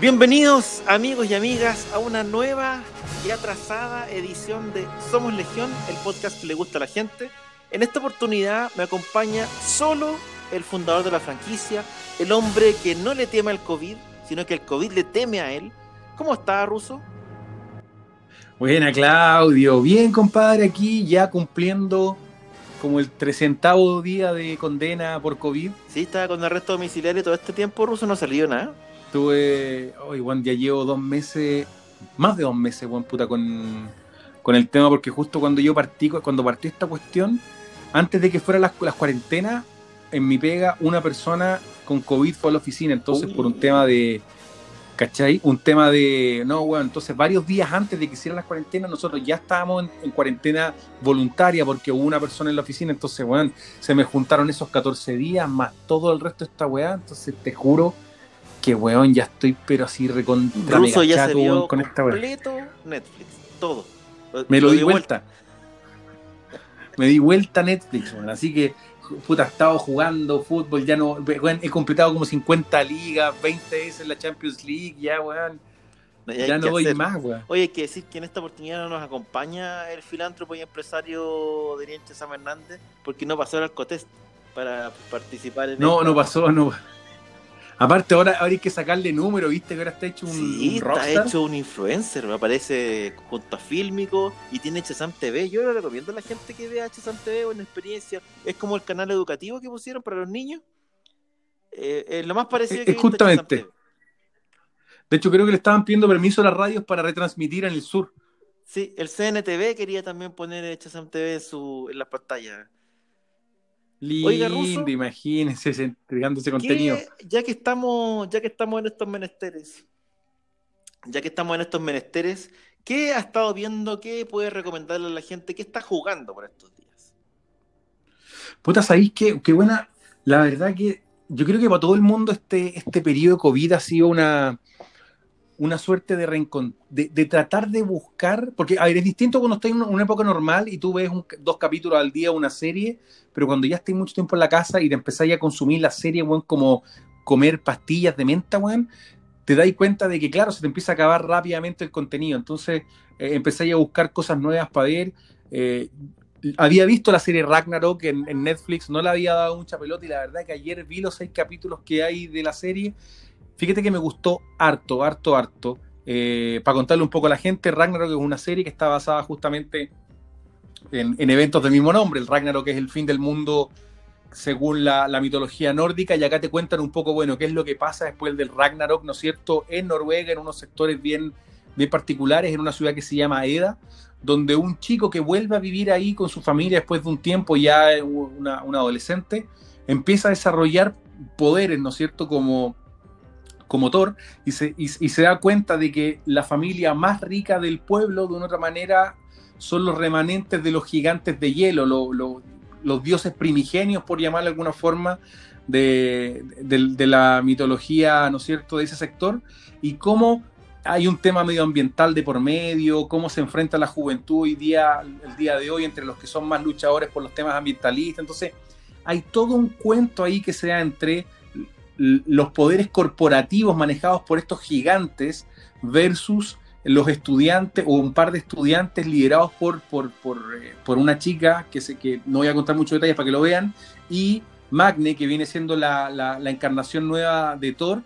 Bienvenidos amigos y amigas a una nueva y atrasada edición de Somos Legión, el podcast que le gusta a la gente. En esta oportunidad me acompaña solo el fundador de la franquicia, el hombre que no le teme al COVID, sino que el COVID le teme a él. ¿Cómo está, Ruso? Buena, Claudio. Bien, compadre, aquí ya cumpliendo como el trecentavo día de condena por COVID. Sí, estaba con arresto domiciliario todo este tiempo, Ruso, no salió nada. Tuve, hoy, oh, ya llevo dos meses, más de dos meses, buen puta, con, con el tema, porque justo cuando yo partí, cuando partió esta cuestión, antes de que fueran las, las cuarentenas, en mi pega, una persona con COVID fue a la oficina, entonces por un tema de, ¿cachai? Un tema de, no, bueno, entonces varios días antes de que hicieran las cuarentenas, nosotros ya estábamos en, cuarentena voluntaria porque hubo una persona en la oficina, entonces, bueno, se me juntaron esos 14 días más todo el resto de esta weá, entonces te juro que weón, ya estoy pero así recontra Ruso ya se vio con esta completo Netflix, todo. Me lo, di vuelta. Me di vuelta a Netflix, weón. Así que, puta, he estado jugando fútbol, ya no, weón, he completado como 50 ligas, 20 veces la Champions League, ya, weón. ya no voy más, weón. Oye, hay que decir que en esta oportunidad no nos acompaña el filántropo y empresario de Sam Hernández, porque no pasó el Alcotest para participar en No, no pasó, no Aparte, ahora, hay que sacarle número, ¿viste? Que ahora está hecho un. Sí, está hecho un influencer, me aparece junto a Fílmico y tiene Chesam TV. Yo le recomiendo a la gente que vea Chesam TV o en experiencia. Es como el canal educativo que pusieron para los niños. Eh, lo más parecido que justamente. De hecho, creo que le estaban pidiendo permiso a las radios para retransmitir en el sur. Sí, el CNTV quería también poner Chesam TV en, su, en las pantallas. Lindo, imagínense entregando ese contenido. Ya que estamos, ya que estamos en estos menesteres, ya que estamos en estos menesteres, ¿qué ha estado viendo? ¿Qué puede recomendarle a la gente? ¿Qué está jugando por estos días? Puta, ¿sabéis qué, qué buena? La verdad que yo creo que para todo el mundo este, este periodo de COVID ha sido una, una suerte de, de, tratar de buscar, porque a ver, es distinto cuando estás en una época normal y tú ves dos capítulos al día, una serie, pero cuando ya estás mucho tiempo en la casa y te empezás a consumir la serie, como comer pastillas de menta, weón, te das cuenta de que, claro, se te empieza a acabar rápidamente el contenido. Entonces, eh, a buscar cosas nuevas para ver. Eh, había visto la serie Ragnarok en, en, Netflix, no le había dado mucha pelota y la verdad que ayer vi los seis capítulos que hay de la serie Fíjate que me gustó harto, harto, harto. Eh, para contarle un poco a la gente, Ragnarok es una serie que está basada justamente en, eventos del mismo nombre. El Ragnarok es el fin del mundo según la, mitología nórdica y acá te cuentan un poco, bueno, qué es lo que pasa después del Ragnarok, ¿no es cierto?, en Noruega, en unos sectores bien, bien particulares, en una ciudad que se llama Eda, donde un chico que vuelve a vivir ahí con su familia después de un tiempo, ya una, un adolescente, empieza a desarrollar poderes, ¿no es cierto?, como como Thor y se, da cuenta de que la familia más rica del pueblo, de una otra manera, son los remanentes de los gigantes de hielo, los dioses primigenios, por llamarlo de alguna forma, de, la mitología, ¿no es cierto?, de ese sector, y cómo hay un tema medioambiental de por medio, cómo se enfrenta la juventud hoy día, el día de hoy entre los que son más luchadores por los temas ambientalistas. Entonces, hay todo un cuento ahí que se da entre los poderes corporativos manejados por estos gigantes versus los estudiantes o un par de estudiantes liderados por, por, eh, una chica que, sé, que no voy a contar muchos detalles para que lo vean y Magne que viene siendo la, encarnación nueva de Thor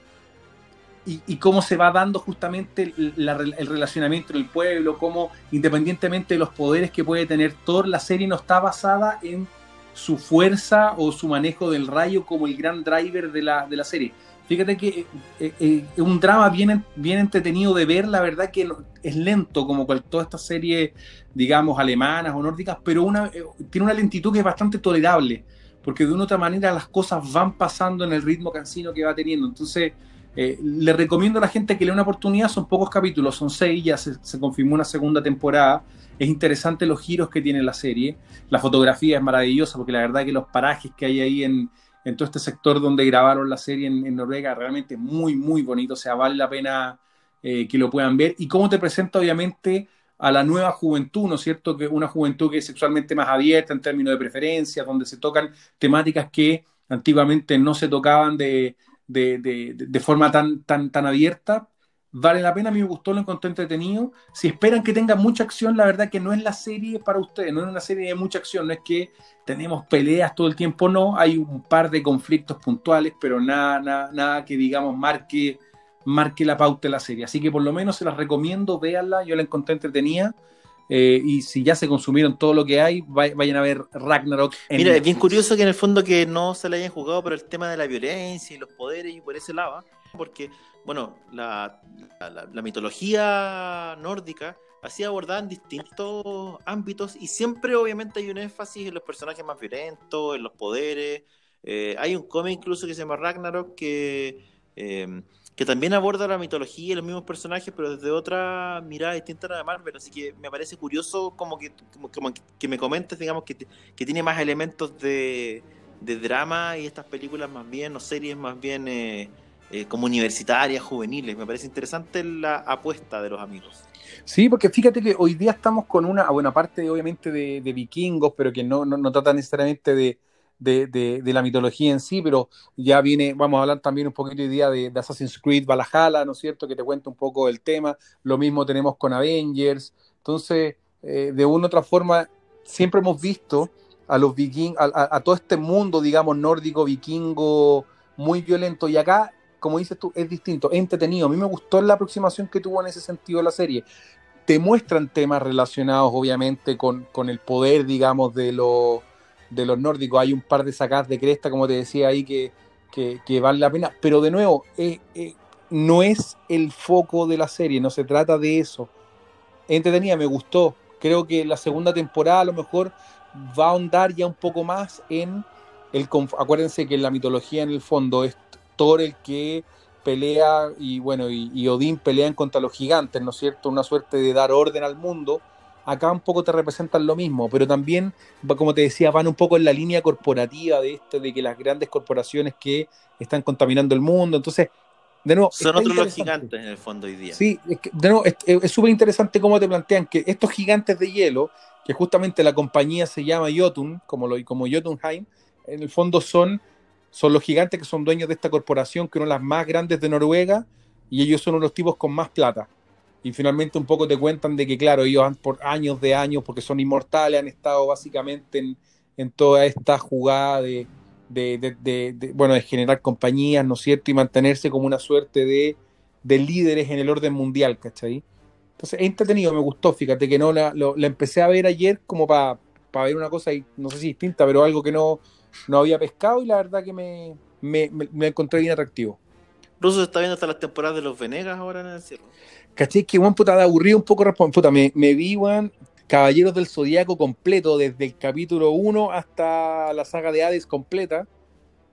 y, cómo se va dando justamente el relacionamiento del pueblo, cómo independientemente de los poderes que puede tener Thor, la serie no está basada en su fuerza o su manejo del rayo como el gran driver de la, de la serie. Fíjate que eh, eh, eh, es un drama bien, bien entretenido de ver, la verdad que es lento como cual, todas estas series, digamos, alemanas o nórdicas, pero una, tiene una lentitud que es bastante tolerable, porque de una u otra manera las cosas van pasando en el ritmo cansino que va teniendo. Entonces, eh, le recomiendo a la gente que le una oportunidad, son pocos capítulos, son seis, ya se, confirmó una segunda temporada. Es interesante los giros que tiene la serie. La fotografía es maravillosa porque la verdad que los parajes que hay ahí en, todo este sector donde grabaron la serie en, Noruega realmente muy, muy bonito. O sea, vale la pena eh, que lo puedan ver. Y cómo te presenta, obviamente, a la nueva juventud, ¿no es cierto? Que una juventud que es sexualmente más abierta en términos de preferencia, donde se tocan temáticas que antiguamente no se tocaban de, de, de, de forma tan, tan, tan abierta. Vale la pena, a mí me gustó, lo encontré entretenido. Si esperan que tenga mucha acción, la verdad que no es la serie para ustedes, no es una serie de mucha acción, no es que tenemos peleas todo el tiempo, no, hay un par de conflictos puntuales, pero nada, nada, nada que digamos marque marque la pauta de la serie. Así que por lo menos se las recomiendo, véanla, yo la encontré entretenida. Eh, y si ya se consumieron todo lo que hay, vayan a ver Ragnarok. Mira, es bien curioso que en el fondo que no se le hayan jugado por el tema de la violencia y los poderes y por ese lado, ¿ah? porque, bueno, la, la, la mitología nórdica así abordada en distintos ámbitos y siempre obviamente hay un énfasis en los personajes más violentos, en los poderes. Eh, hay un cómic incluso que se llama Ragnarok que... Eh, que también aborda la mitología y los mismos personajes, pero desde otra mirada distinta a la de Marvel. Así que me parece curioso como que, como, que me comentes, digamos, que, que tiene más elementos de, de, drama y estas películas más bien, o series más bien eh, eh, como universitarias, juveniles. Me parece interesante la apuesta de los amigos. Sí, porque fíjate que hoy día estamos con una, buena parte obviamente de, de vikingos, pero que no, no, no trata necesariamente de de, la mitología en sí, pero ya viene, vamos a hablar también un poquito hoy día de, Assassin's Creed Valhalla, ¿no es cierto? Que te cuenta un poco el tema. Lo mismo tenemos con Avengers. Entonces, eh, de una u otra forma, siempre hemos visto a los vikingos, a, a, todo este mundo, digamos, nórdico, vikingo, muy violento. Y acá, como dices tú, es distinto, es entretenido. A mí me gustó la aproximación que tuvo en ese sentido la serie. Te muestran temas relacionados, obviamente, con, con el poder, digamos, de los de los nórdicos. Hay un par de sacadas de cresta, como te decía ahí, que, que, vale la pena. Pero de nuevo, eh, eh, no es el foco de la serie, no se trata de eso. Entretenida, me gustó. Creo que la segunda temporada a lo mejor va a ahondar ya un poco más en el... Acuérdense que en la mitología en el fondo es Thor el que pelea y bueno, y, y Odín pelean contra los gigantes, ¿no es cierto? Una suerte de dar orden al mundo acá un poco te representan lo mismo, pero también, como te decía, van un poco en la línea corporativa de esto, de que las grandes corporaciones que están contaminando el mundo, entonces, de nuevo... Son otros los gigantes en el fondo hoy día. Sí, es que, de nuevo, es súper interesante cómo te plantean que estos gigantes de hielo, que justamente la compañía se llama Jotun, como, lo, como Jotunheim, en el fondo son, son los gigantes que son dueños de esta corporación, que son las más grandes de Noruega, y ellos son unos tipos con más plata y finalmente un poco te cuentan de que, claro, ellos han por años de años, porque son inmortales, han estado básicamente en, en toda esta jugada de, de, bueno, de generar compañías, ¿no es cierto? Y mantenerse como una suerte de, líderes en el orden mundial, ¿cachai? Entonces, es entretenido, me gustó, fíjate que no la, la empecé a ver ayer como para pa ver una cosa, no sé si distinta, pero algo que no, no había pescado y la verdad que me, me, me, me encontré bien atractivo. Russo está viendo hasta las temporadas de los Venegas ahora en el cielo. ¿Caché? Que, weón, puta, aburrido un poco. Puta, me, vi, weón, Caballeros del Zodíaco completo, desde el capítulo 1 hasta la saga de Hades completa.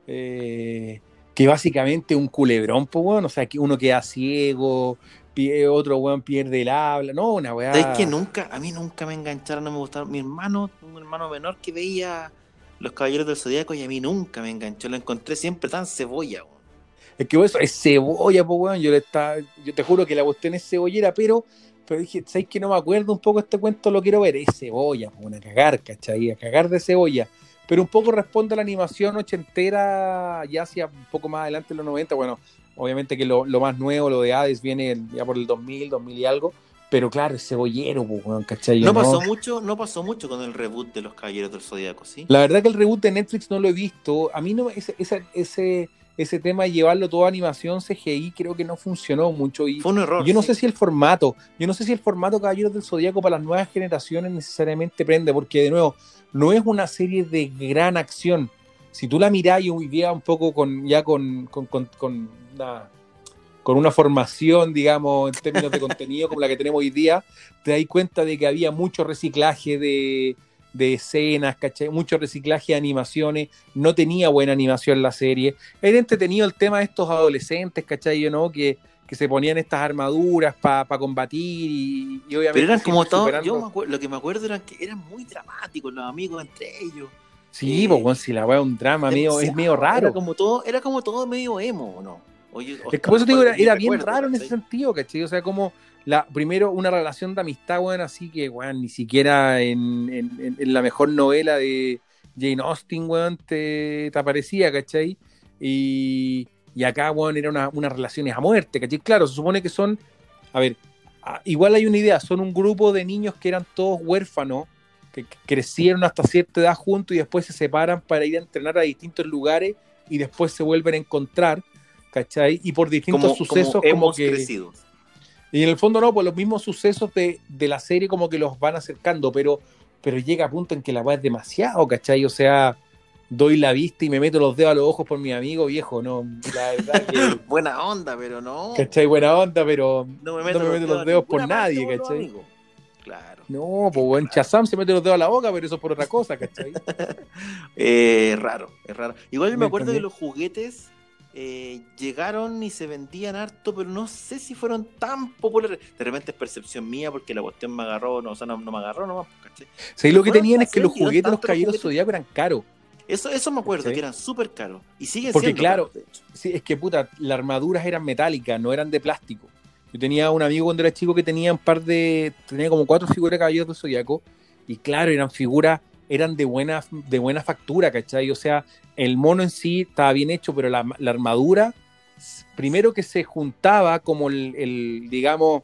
Eh, que básicamente un culebrón, pues, weón. O sea, que uno queda ciego, otro weón pierde el habla. No, una weá. Es que nunca, a mí nunca me engancharon, no me gustaron. Mi hermano, un hermano menor que veía los Caballeros del Zodíaco y a mí nunca me enganchó. Lo encontré siempre tan cebolla, weón. Es que eso es cebolla, pues, weón. Yo, le está, yo te juro que la cuestión es cebollera, pero, pero dije, ¿sabes que no me acuerdo un poco este cuento? Lo quiero ver. Es cebolla, pues, a cagar, ¿cachai? A cagar de cebolla. Pero un poco responde a la animación ochentera, ya hacia un poco más adelante en los 90. Bueno, obviamente que lo, lo más nuevo, lo de Hades, viene ya por el 2000, 2000 y algo. Pero claro, es cebollero, pues, weón, ¿cachai? No pasó, mucho, no pasó mucho con el reboot de los Caballeros del Zodíaco, ¿sí? La verdad que el reboot de Netflix no lo he visto. A mí no, ese, ese, ese ese tema de llevarlo todo a animación CGI creo que no funcionó mucho. Y Fue un error. Yo no sí. sé si el formato, yo no sé si el formato Caballeros del Zodíaco para las nuevas generaciones necesariamente prende, porque de nuevo, no es una serie de gran acción. Si tú la mirás y hoy día un poco con, ya con, con, con, con una, con una formación, digamos, en términos de contenido como la que tenemos hoy día, te das cuenta de que había mucho reciclaje de, de escenas, ¿cachai? Mucho reciclaje de animaciones, no tenía buena animación la serie. Era entretenido el tema de estos adolescentes, ¿cachai? Yo, ¿no? Que, que se ponían estas armaduras para combatir y, y, obviamente... Pero eran como todos, yo me acuerdo, lo que me acuerdo eran que eran muy dramáticos los amigos entre ellos. Sí, eh, pues bueno, si la weá es un drama, medio, es medio raro. Era como todo, era como todo medio emo, ¿no? Oye, es que por eso te digo, era, era bien raro en ese sentido, ¿cachai? O sea, como la, primero una relación de amistad, weón, así que, weón, ni siquiera en, en, en, la mejor novela de Jane Austen, weón, te, te aparecía, ¿cachai? Y, y acá, weón, era unas una relaciones a muerte, ¿cachai? Claro, se supone que son, a ver, igual hay una idea, son un grupo de niños que eran todos huérfanos, que crecieron hasta cierta edad juntos y después se separan para ir a entrenar a distintos lugares y después se vuelven a encontrar, ¿cachai? Y por distintos como, sucesos como, hemos que... Crecido. Y en el fondo no, pues los mismos sucesos de, de, la serie como que los van acercando, pero, pero llega a punto en que la weá es demasiado, ¿cachai? O sea, doy la vista y me meto los dedos a los ojos por mi amigo viejo, no, la verdad que... Buena onda, pero no. ¿Cachai? Buena onda, pero no me meto, no me meto los, los dedos por nadie, ¿cachai? Claro. No, pues bueno, Chazam se mete los dedos a la boca, pero eso es por otra cosa, ¿cachai? eh, raro, es raro. Igual me, me acuerdo entendí? que los juguetes eh, llegaron y se vendían harto, pero no sé si fueron tan populares. De repente es percepción mía porque la cuestión me agarró, no, o sea, no, no me agarró nomás, ¿cachai? Sí, lo que tenían es que los juguetes de los caballeros zodiacos eran caros. Eso, eso me acuerdo, ¿Sí? que eran súper caros. Y siguen Porque siendo claro, caros, sí, es que puta, las armaduras eran metálicas, no eran de plástico. Yo tenía un amigo cuando era chico que tenía un par de. tenía como cuatro figuras de caballeros del zodiaco. Y claro, eran figuras, eran de buena, de buena factura, ¿cachai? O sea, el mono en sí estaba bien hecho, pero la, la armadura, primero que se juntaba como el, digamos,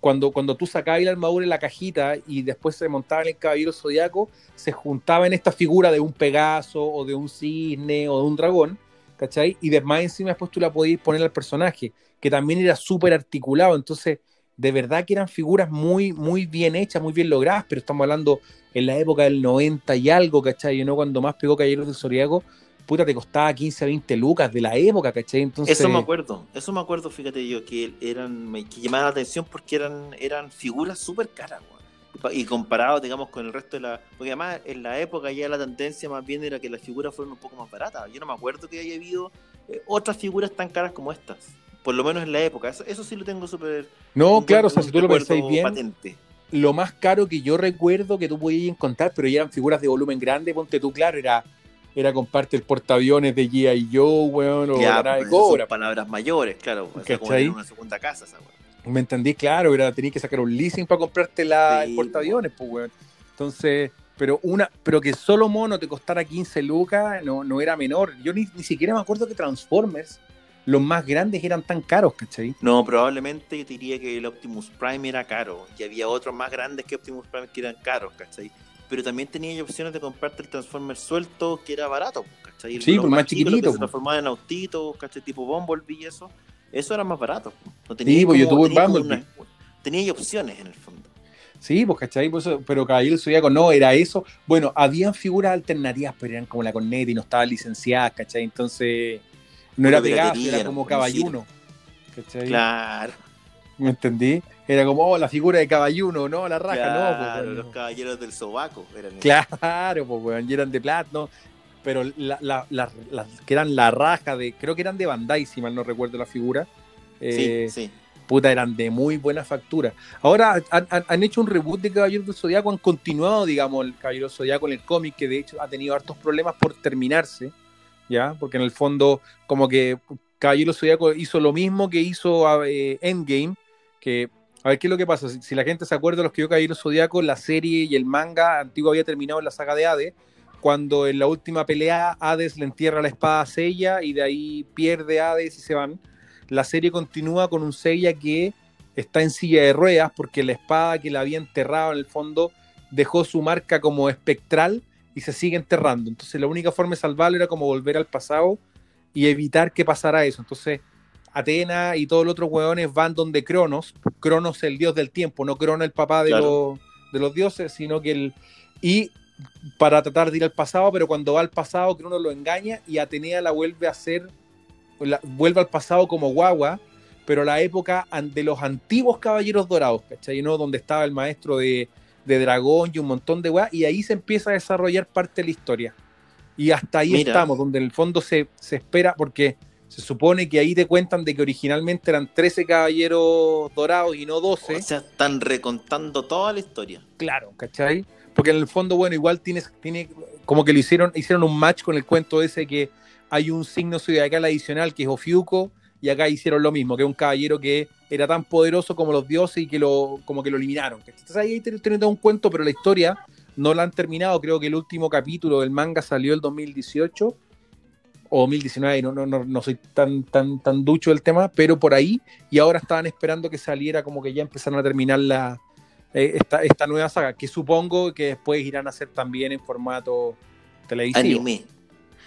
cuando, cuando tú sacabas la armadura en la cajita y después se montaba en el caballero zodiaco, se juntaba en esta figura de un Pegaso o de un cisne o de un dragón, ¿cachai? Y después encima después tú la podías poner al personaje, que también era súper articulado, entonces de verdad que eran figuras muy, muy bien hechas, muy bien logradas, pero estamos hablando en la época del 90 y algo, ¿cachai? ¿no? Cuando más pegó Caballeros del Zodiaco, puta, te costaba 15, 20 lucas de la época, ¿cachai? Entonces... Eso me acuerdo, eso me acuerdo, fíjate yo, que eran, que llamaban la atención porque eran, eran figuras súper caras, y comparado, digamos, con el resto de la... Porque además en la época ya la tendencia más bien era que las figuras fueran un poco más baratas. Yo no me acuerdo que haya habido eh, otras figuras tan caras como estas. Por lo menos en la época. Eso, eso sí lo tengo súper... No, claro, o sea, si tú lo pensáis bien... Patente. Lo más caro que yo recuerdo que tú podías encontrar, pero ya eran figuras de volumen grande, ponte tú, claro, era era comparte el portaaviones de G.I. Joe, weón, o ya, la nave pues, Cobra. Son palabras mayores, claro. O sea, como en una segunda casa, esa weón. ¿Me entendí? Claro, era, tenías que sacar un leasing para comprarte la, Sí, el portaaviones, pues, weón. Entonces, pero una, pero que solo mono te costara 15 lucas, no, no era menor. Yo ni, ni siquiera me acuerdo que Transformers, los más grandes, eran tan caros, ¿cachai? No, probablemente yo te diría que el Optimus Prime era caro. Y había otros más grandes que Optimus Prime que eran caros, ¿cachai? Pero también tenía opciones de comprarte el Transformer suelto que era barato, ¿cachai? Sí, Los pues, más los chiquitito, Que se transformaban en autitos, ¿cachai? Tipo Bumblebee y eso. Eso era más barato. No tenía Sí, pues, yo tuve tenía Bumblebee. una- Tenía opciones en el fondo. Sí, pues, ¿cachai? Pues, pero Caballero Zodíaco no, era eso. Bueno, habían figuras alternativas, pero eran como la corneta y no estaban licenciadas, ¿cachai? Entonces, no era piratería, era como un caballuno. ¿Cachai? Claro. ¿Me entendí? Era como, oh, la figura de caballuno, no, la raja, no, pues, claro, bueno. los caballeros del sobaco eran Claro, pues, weón, y eran de plata, ¿no? Pero la, la- la- las que eran la raja de, creo que eran de Bandai, si mal no recuerdo la figura. Eh, Sí, sí. puta, eran de muy buena factura. Ahora han, han- han hecho un reboot de Caballeros del Zodiaco, han continuado, digamos, el Caballero del Zodiaco en el cómic, que de hecho ha tenido hartos problemas por terminarse, ¿ya? Porque en el fondo, como que Caballero del Zodiaco hizo lo mismo que hizo eh, Endgame, que, a ver qué es lo que pasa, si, la gente se acuerda de los que vio Caballero del Zodiaco, la serie y el manga antiguo había terminado en la saga de Hades, cuando en la última pelea Hades le entierra la espada a Seiya y de ahí pierde Hades y se van la serie continúa con un Seiya que está en silla de ruedas porque la espada que la había enterrado en el fondo dejó su marca como espectral y se sigue enterrando. Entonces la única forma de salvarlo era como volver al pasado y evitar que pasara eso. Entonces Atena y todos los otros hueones van donde Cronos, Cronos el dios del tiempo, no Cronos el papá de, Claro. los, de los dioses, sino que el... Y para tratar de ir al pasado, pero cuando va al pasado Cronos lo engaña y Atenea la vuelve a hacer la- vuelve al pasado como guagua, pero la época de los antiguos caballeros dorados, ¿cachai? ¿no? Donde estaba el maestro de, de dragón y un montón de weas, y ahí se empieza a desarrollar parte de la historia. Y hasta ahí Mira. estamos, donde en el fondo se, se espera, porque se supone que ahí te cuentan de que originalmente eran 13 caballeros dorados y no 12. O sea, están recontando toda la historia. Claro, ¿cachai? Porque en el fondo, bueno, igual tienes, tiene, como que lo hicieron, hicieron un match con el cuento ese que hay un signo zodiacal adicional que es Ofiuco, y acá hicieron lo mismo, que es un caballero que era tan poderoso como los dioses y que lo, como que lo eliminaron. Entonces ahí tiene tiene todo un cuento, pero la historia no la han terminado. Creo que el último capítulo del manga salió el 2018 o 2019, no, no, no, no soy tan, tan, tan ducho del tema, pero por ahí, y ahora estaban esperando que saliera como que ya empezaron a terminar la, eh, esta, esta nueva saga, que supongo que después irán a hacer también en formato televisivo. Anime.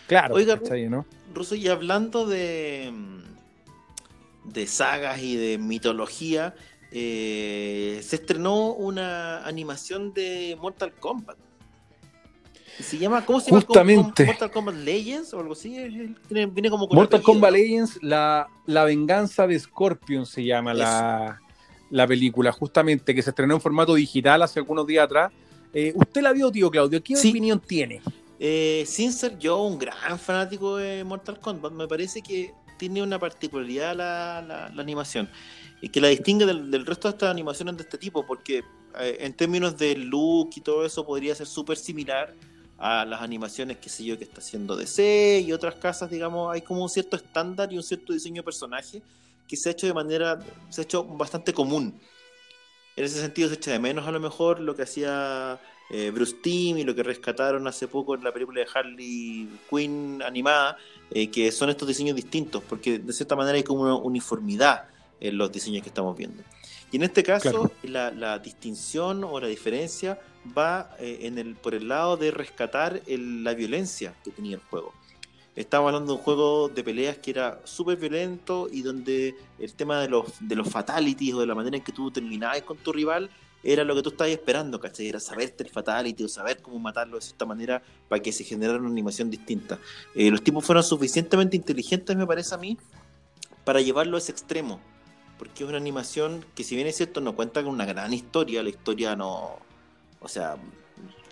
Claro, Oiga, ¿cachai, ¿no? Russo, y hablando de, de sagas y de mitología, eh, se estrenó una animación de Mortal Kombat. Se llama, ¿cómo se llama? Justamente. Mortal Kombat Legends o algo así. Viene, como con Mortal apellido, Kombat. Legends, la, la venganza de Scorpion se llama la, la película, justamente, que se estrenó en formato digital hace algunos días atrás. Eh, ¿Usted la vio, tío Claudio? ¿Qué Sí. opinión tiene? Eh, sin ser yo un gran fanático de Mortal Kombat, me parece que tiene una particularidad la, la- animación y que la distingue del, resto de estas animaciones de este tipo, porque eh, en términos de look y todo eso podría ser súper similar a las animaciones, qué sé yo, que está haciendo DC y otras casas, digamos, hay como un cierto estándar y un cierto diseño de personaje que se ha hecho de manera, se ha hecho bastante común. En ese sentido se echa de menos a lo mejor lo que hacía eh, Bruce Timm y lo que rescataron hace poco en la película de Harley Quinn animada, eh, que son estos diseños distintos, porque de cierta manera hay como una uniformidad en los diseños que estamos viendo. Y en este caso, Claro. la, la distinción o la diferencia va eh, en el, por el lado de rescatar el- la violencia que tenía el juego. Estamos hablando de un juego de peleas que era súper violento y donde el tema de los, de los fatalities o de la manera en que tú terminabas con tu rival era lo que tú estabas esperando, ¿cachai? Era saberte el fatality o saber cómo matarlo de cierta manera para que se generara una animación distinta. Eh, los tipos fueron suficientemente inteligentes, me parece a mí, para llevarlo a ese extremo. Porque es una animación que, si bien es cierto, no cuenta con una gran historia, la historia no. O sea,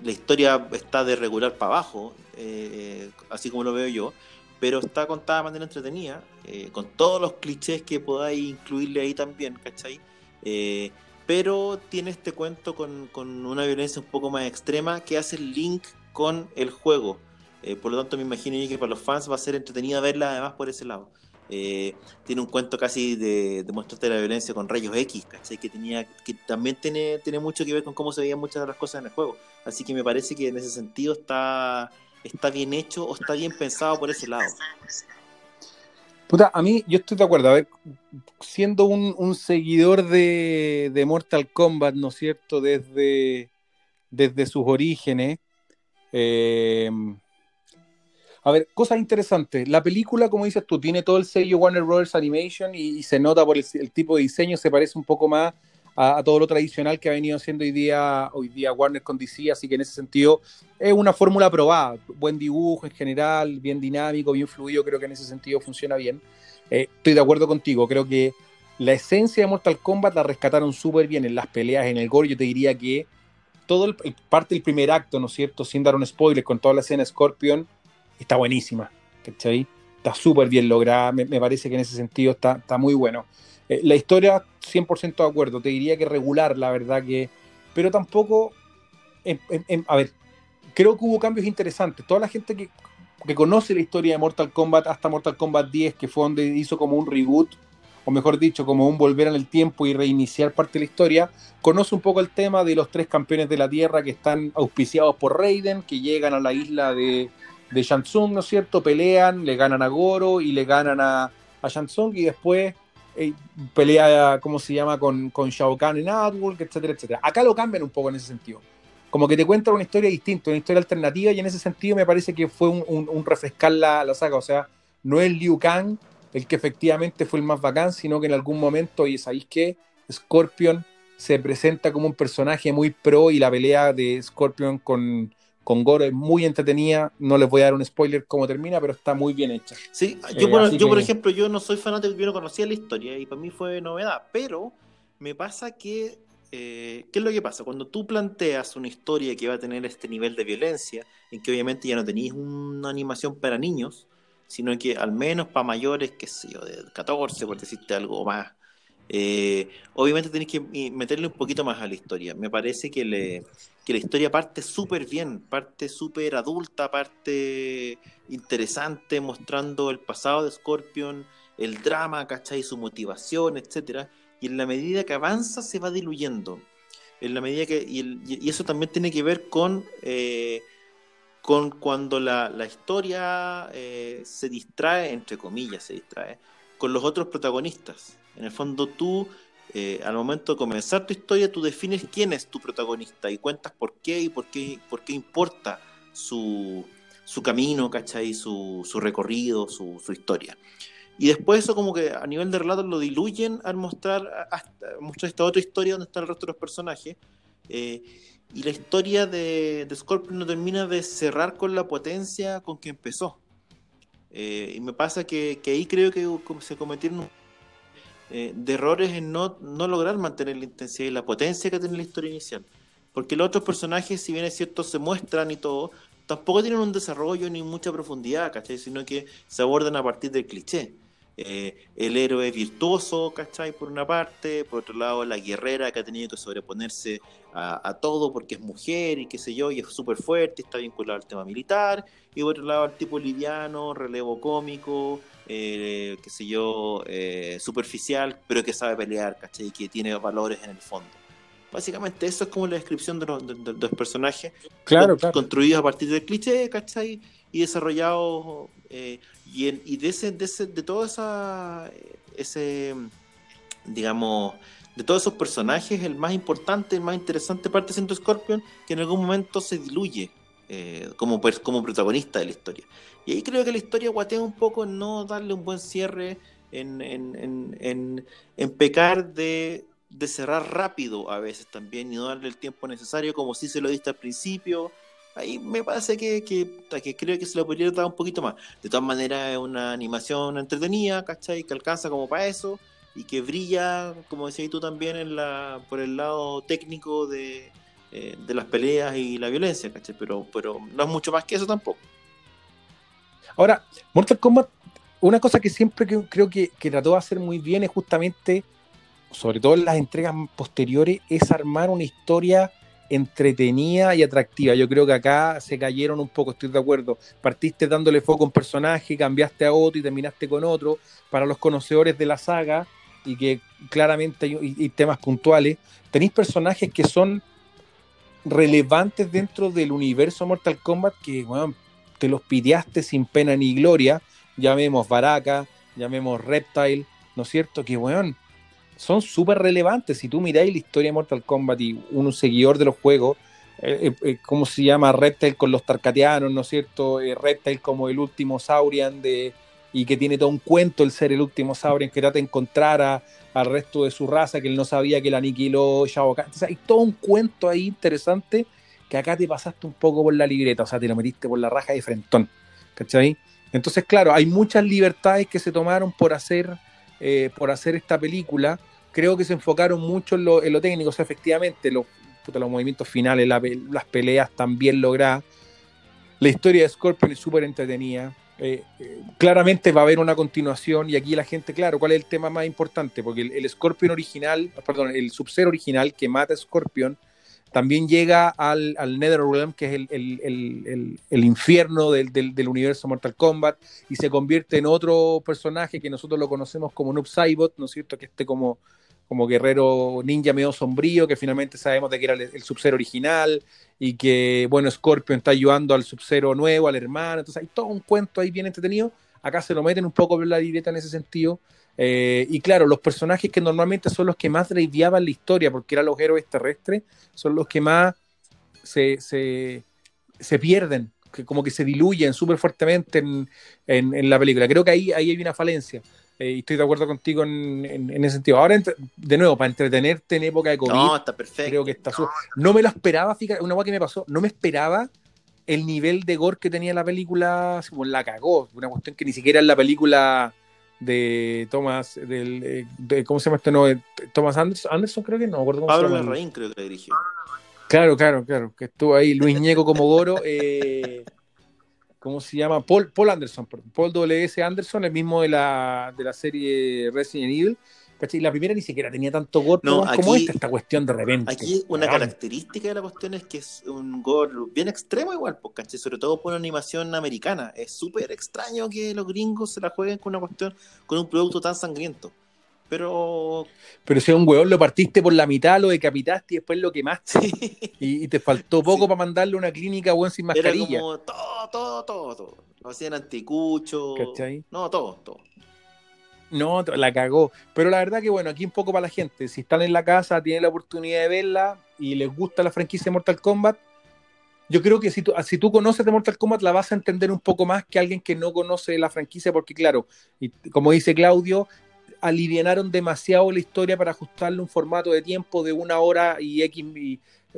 la historia está de regular para abajo, eh, así como lo veo yo, pero está contada de manera entretenida, eh, con todos los clichés que podáis incluirle ahí también, ¿cachai? Eh, pero tiene este cuento con, con una violencia un poco más extrema que hace el link con el juego. Eh, por lo tanto, me imagino yo que para los fans va a ser entretenida verla además por ese lado. Eh, tiene un cuento casi de, de mostrarte la violencia con rayos X, ¿cachai? Que, tenía, que también tiene, tiene mucho que ver con cómo se veían muchas de las cosas en el juego. Así que me parece que en ese sentido está, está bien hecho o está bien pensado por ese lado. Puta, a mí, yo estoy de acuerdo. A ver, siendo un, seguidor de, Mortal Kombat, ¿no es cierto? Desde, desde sus orígenes. eh, a ver, cosas interesantes. La película, como dices tú, tiene todo el sello Warner Brothers Animation y, se nota por el tipo de diseño, se parece un poco más a, todo lo tradicional que ha venido haciendo hoy día, hoy día Warner con DC, así que en ese sentido es una fórmula probada. Buen dibujo en general, bien dinámico, bien fluido, creo que en ese sentido funciona bien. Eh, estoy de acuerdo contigo, creo que la esencia de Mortal Kombat la rescataron súper bien en las peleas, en el gore, yo te diría que todo el, parte del primer acto, ¿no es cierto? Sin dar un spoiler, con toda la escena Scorpion, está buenísima, ¿cachai? Está súper bien lograda, me, me, parece que en ese sentido está, está muy bueno. Eh, la historia, 100% de acuerdo, te diría que regular, la verdad que, pero tampoco, a ver, creo que hubo cambios interesantes. Toda la gente que, que, conoce la historia de Mortal Kombat hasta Mortal Kombat 10, que fue donde hizo como un reboot, o mejor dicho, como un volver en el tiempo y reiniciar parte de la historia, conoce un poco el tema de los tres campeones de la Tierra que están auspiciados por Raiden, que llegan a la isla de, de Shansung, ¿no es cierto? Pelean, le ganan a Goro y le ganan a, a Shansung y después eh, pelea, ¿cómo se llama?, con, con Shao Kahn en Outworld, etcétera, etcétera. Acá lo cambian un poco en ese sentido. Como que te cuentan una historia distinta, una historia alternativa y en ese sentido me parece que fue un refrescar la, la, saga. O sea, no es Liu Kang el que efectivamente fue el más bacán, sino que en algún momento, y sabéis que Scorpion se presenta como un personaje muy pro y la pelea de Scorpion con, con Goro es muy entretenida. No les voy a dar un spoiler cómo termina, pero está muy bien hecha. Sí, yo, eh, por, yo que... por, ejemplo, yo no soy fanático, yo no conocía la historia y para mí fue novedad, pero me pasa que eh, ¿qué es lo que pasa? Cuando tú planteas una historia que va a tener este nivel de violencia, en que obviamente ya no tenéis una animación para niños, sino que al menos para mayores, que sé yo, de 14, por decirte algo más, eh, obviamente tenéis que meterle un poquito más a la historia. Me parece que, la historia parte súper bien, parte súper adulta, parte interesante, mostrando el pasado de Scorpion, el drama, ¿cachai? Su motivación, etcétera y en la medida que avanza se va diluyendo. En la medida que, y, eso también tiene que ver con, eh, cuando la, historia eh, se distrae, entre comillas, se distrae, con los otros protagonistas. En el fondo tú, eh, al momento de comenzar tu historia, tú defines quién es tu protagonista y cuentas por qué y por qué, por qué importa su, su camino, ¿cachai? Su, su recorrido, su, su historia. Y después eso como que a nivel de relato lo diluyen al mostrar, hasta, mostrar esta otra historia donde están el resto de los personajes. Eh, y la historia de, de, Scorpion no termina de cerrar con la potencia con que empezó. Eh, y me pasa que, que, ahí creo que se cometieron eh, de errores en no, no lograr mantener la intensidad y la potencia que tiene la historia inicial. Porque los otros personajes, si bien es cierto, se muestran y todo, tampoco tienen un desarrollo ni mucha profundidad, ¿cachai? Sino que se abordan a partir del cliché. Eh, el héroe virtuoso, ¿cachai? Por una parte, por otro lado la guerrera que ha tenido que sobreponerse a, todo porque es mujer y qué sé yo, y es súper fuerte, está vinculado al tema militar, y por otro lado el tipo liviano, relevo cómico, eh, qué sé yo, eh, superficial, pero que sabe pelear, ¿cachai? Y que tiene valores en el fondo. Básicamente eso es como la descripción de los, personajes claro, construidos a partir del cliché, ¿cachai? Y desarrollados eh, y, y, de ese, de ese, de todo esa, ese, digamos, de todos esos personajes, el más importante, el más interesante parte siendo Scorpion, que en algún momento se diluye eh, como, como protagonista de la historia. Y ahí creo que la historia guatea un poco en no darle un buen cierre, en, en, en, en pecar de, de, cerrar rápido a veces también y no darle el tiempo necesario como si se lo diste al principio ahí me parece que, que, creo que se lo podría dar un poquito más. De todas maneras, es una animación entretenida, ¿cachai? Que alcanza como para eso y que brilla, como decías tú también, en la, por el lado técnico de, eh, de las peleas y la violencia, ¿cachai? Pero, pero no es mucho más que eso tampoco. Ahora, Mortal Kombat, una cosa que siempre creo que, que trató de hacer muy bien es justamente, sobre todo en las entregas posteriores, es armar una historia entretenida y atractiva. Yo creo que acá se cayeron un poco, estoy de acuerdo. Partiste dándole foco a un personaje, cambiaste a otro y terminaste con otro. Para los conocedores de la saga y que claramente hay, temas puntuales, tenéis personajes que son relevantes dentro del universo Mortal Kombat que bueno, te los pideaste sin pena ni gloria. Llamemos Baraka, llamemos Reptile, ¿no es cierto? Que bueno, son súper relevantes. Si tú miráis la historia de Mortal Kombat y un seguidor de los juegos, eh, eh, eh, ¿cómo se llama? Reptile con los Tarkatianos, ¿no es cierto? Reptile como el último Saurian de, y que tiene todo un cuento el ser el último Saurian que trata de encontrar al resto de su raza que él no sabía que la aniquiló Shao Kahn. Entonces hay todo un cuento ahí interesante que acá te pasaste un poco por la libreta, o sea, te lo metiste por la raja de frentón, ¿cachai? Entonces, claro, hay muchas libertades que se tomaron por hacer eh, por hacer esta película. Creo que se enfocaron mucho en lo, técnico, o sea, efectivamente, los, los movimientos finales, las peleas también logradas. La historia de Scorpion es súper entretenida. Eh, eh, claramente va a haber una continuación y aquí la gente, claro, ¿cuál es el tema más importante? Porque el, Scorpion original, perdón, el Sub-Zero original que mata a Scorpion también llega al, al Netherrealm, que es el, infierno del, universo Mortal Kombat, y se convierte en otro personaje que nosotros lo conocemos como Noob Saibot, ¿no es cierto? Que este como, como guerrero ninja medio sombrío, que finalmente sabemos de que era el, Sub-Zero original, y que, bueno, Scorpion está ayudando al Sub-Zero nuevo, al hermano, entonces hay todo un cuento ahí bien entretenido. Acá se lo meten un poco por la directa en ese sentido. Eh, y claro, los personajes que normalmente son los que más driveaban la historia, porque eran los héroes terrestres, son los que más se, pierden, que como que se diluyen súper fuertemente en, la película. Creo que ahí, ahí hay una falencia. Eh, y estoy de acuerdo contigo en, ese sentido. Ahora, de nuevo, para entretenerte en época de COVID, no, está perfecto. creo que está no. me lo esperaba, fíjate, una cosa que me pasó, no me esperaba el nivel de gore que tenía la película, como la cagó, una cuestión que ni siquiera en la película de Thomas, del, eh, de- ¿cómo se llama este? No, eh, Thomas Anderson, Anderson creo que no, me acuerdo cómo Pablo. Larraín creo que la dirigió. Claro, claro, claro, que estuvo ahí Luis Ñeco como Goro, eh, ¿cómo se llama? Paul, Paul Anderson, Paul W.S. Anderson, el mismo de la, de la serie Resident Evil. ¿cachai? La primera ni siquiera tenía tanto gore No, weón, como aquí- esta, esta cuestión de repente. Aquí una característica de la cuestión es que es un gore bien extremo igual, pues, ¿cachai? Sobre todo por una animación americana. Es súper extraño que los gringos se la jueguen con una cuestión, con un producto tan sangriento. Pero Pero si a un huevón lo partiste por la mitad, lo decapitaste y después lo quemaste sí, y, y te faltó poco Sí. para mandarle a una clínica weón sin era mascarilla. como todo, todo, todo, todo. Lo hacían anticucho. ¿Cachai? No, todo, todo. No, la cagó. Pero la verdad que bueno, aquí un poco para la gente. Si están en la casa, tienen la oportunidad de verla y les gusta la franquicia de Mortal Kombat, yo creo que si tú, si tú conoces de Mortal Kombat la vas a entender un poco más que alguien que no conoce la franquicia, porque claro, y como dice Claudio, alivianaron demasiado la historia para ajustarle un formato de tiempo de una hora y X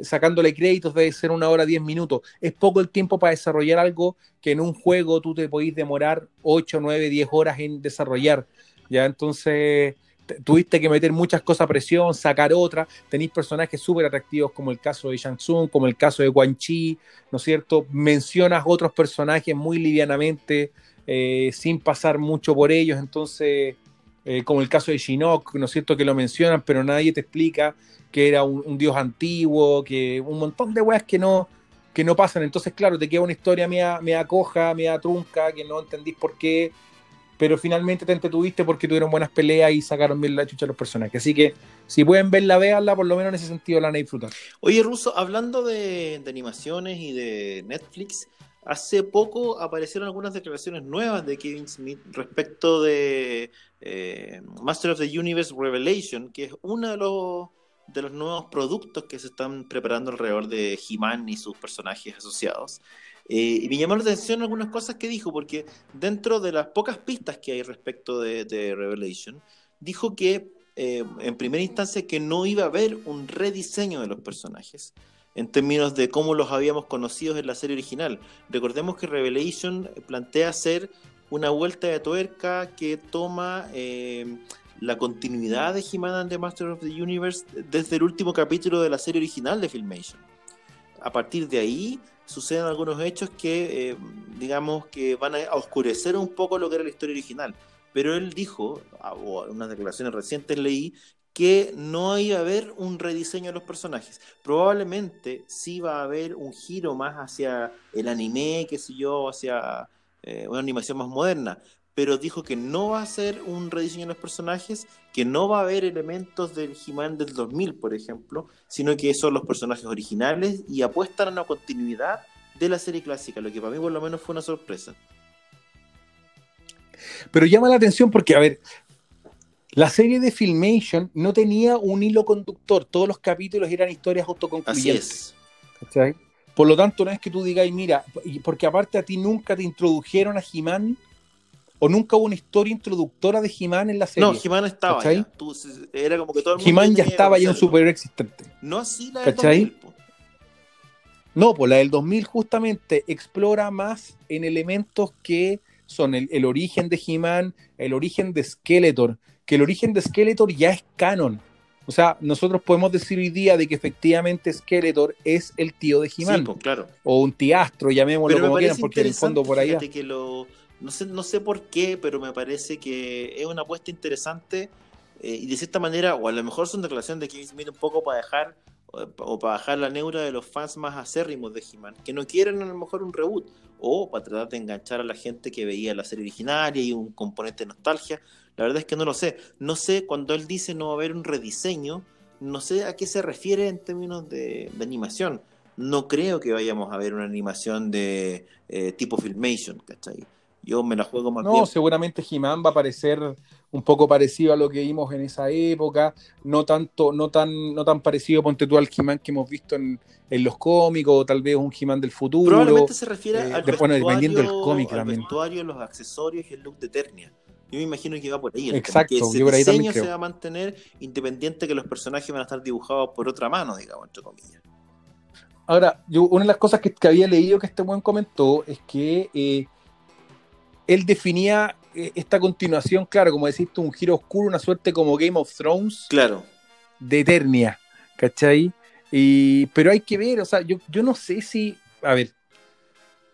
sacándole créditos debe ser una hora diez minutos. Es poco el tiempo para desarrollar algo que en un juego tú te podís demorar 8, 9, 10 horas en desarrollar. Ya entonces tuviste que meter muchas cosas a presión, sacar otras. Tenéis personajes súper atractivos como el caso de Shang Tsung, como el caso de Quan Chi, ¿no es cierto? Mencionas otros personajes muy livianamente, eh, sin pasar mucho por ellos. Entonces, eh, como el caso de Shinnok, ¿no es cierto? Que lo mencionan, pero nadie te explica que era un, dios antiguo, que un montón de weas que no, que no pasan. Entonces, claro, te queda una historia media, media coja, media trunca, que no entendís por qué pero finalmente te entretuviste porque tuvieron buenas peleas y sacaron bien la chucha a los personajes. Así que si pueden verla, véanla, por lo menos en ese sentido la van a disfrutar. Oye, Russo, hablando de animaciones y de Netflix, hace poco aparecieron algunas declaraciones nuevas de Kevin Smith respecto de eh, Master of the Universe Revelation, que es uno de los, de los nuevos productos que se están preparando alrededor de He-Man y sus personajes asociados. Eh, y me llamó la atención algunas cosas que dijo, porque dentro de las pocas pistas que hay respecto de, de Revelation, dijo que eh, en primera instancia que no iba a haber un rediseño de los personajes en términos de cómo los habíamos conocido en la serie original. Recordemos que Revelation plantea ser una vuelta de tuerca que toma eh, la continuidad de He-Man and the Master of the Universe desde el último capítulo de la serie original de Filmation. A partir de ahí suceden algunos hechos que, eh, digamos, que van a oscurecer un poco lo que era la historia original. Pero él dijo, o en unas declaraciones recientes leí, que no iba a haber un rediseño de los personajes. Probablemente sí va a haber un giro más hacia el anime, qué sé yo, hacia eh, una animación más moderna. Pero dijo que no va a ser un rediseño de los personajes, que no va a haber elementos del He-Man del 2000, por ejemplo, sino que son los personajes originales y apuestan a una continuidad de la serie clásica, lo que para mí por lo menos fue una sorpresa. Pero llama la atención porque, a ver, la serie de Filmation no tenía un hilo conductor, todos los capítulos eran historias Así autoconcluyentes. es. ¿cachai? Por lo tanto, no es que tú digas, mira, porque aparte a ti nunca te introdujeron a He-Man o nunca hubo una historia introductora de He-Man en la serie. No, He-Man estaba ya. Tú- era como que todo el mundo He-Man ya estaba ya un superhéroe existente. No así la del ¿Cachai? 2000, po. No, pues la del 2000 justamente explora más en elementos que son el, el origen de He-Man, el origen de Skeletor, que el origen de Skeletor ya es canon. O sea, nosotros podemos decir hoy día de que efectivamente Skeletor es el tío de Sí, He-Man, po, claro. o un tiastro, llamémoslo Pero como quieran, porque en el fondo por que lo no sé no sé por qué, pero me parece que es una apuesta interesante eh, y de cierta manera, o a lo mejor son declaraciones de Kevin Smith un poco para dejar o, para bajar la neura de los fans más acérrimos de He-Man, que no quieren a lo mejor un reboot o para tratar de enganchar a la gente que veía la serie original y un componente de nostalgia. La verdad es que no lo sé. No sé cuando él dice no va a haber un rediseño, no sé a qué se refiere en términos de, de animación. No creo que vayamos a ver una animación de eh, tipo Filmation, ¿cachai? Yo me la juego más No, bien. seguramente He-Man va a parecer un poco parecido a lo que vimos en esa época, no tanto, no tan, no tan parecido, ponte tú al He-Man que hemos visto en, en los cómicos, o tal vez un He-Man del futuro. Probablemente se refiere eh, al, de- bueno, dependiendo del cómic al también. vestuario, los accesorios y el look de Eternia. Yo me imagino que va por ahí. el tema, Exacto, que ese por ahí también diseño se va a mantener independiente que los personajes van a estar dibujados por otra mano, digamos, entre comillas. Ahora, yo, una de las cosas que, que había leído que este buen comentó es que eh, él definía esta continuación, claro, como decís tú, un giro oscuro, una suerte como Game of Thrones Claro. de Eternia, ¿cachai? Y, pero hay que ver, o sea, yo, yo no sé si, a ver,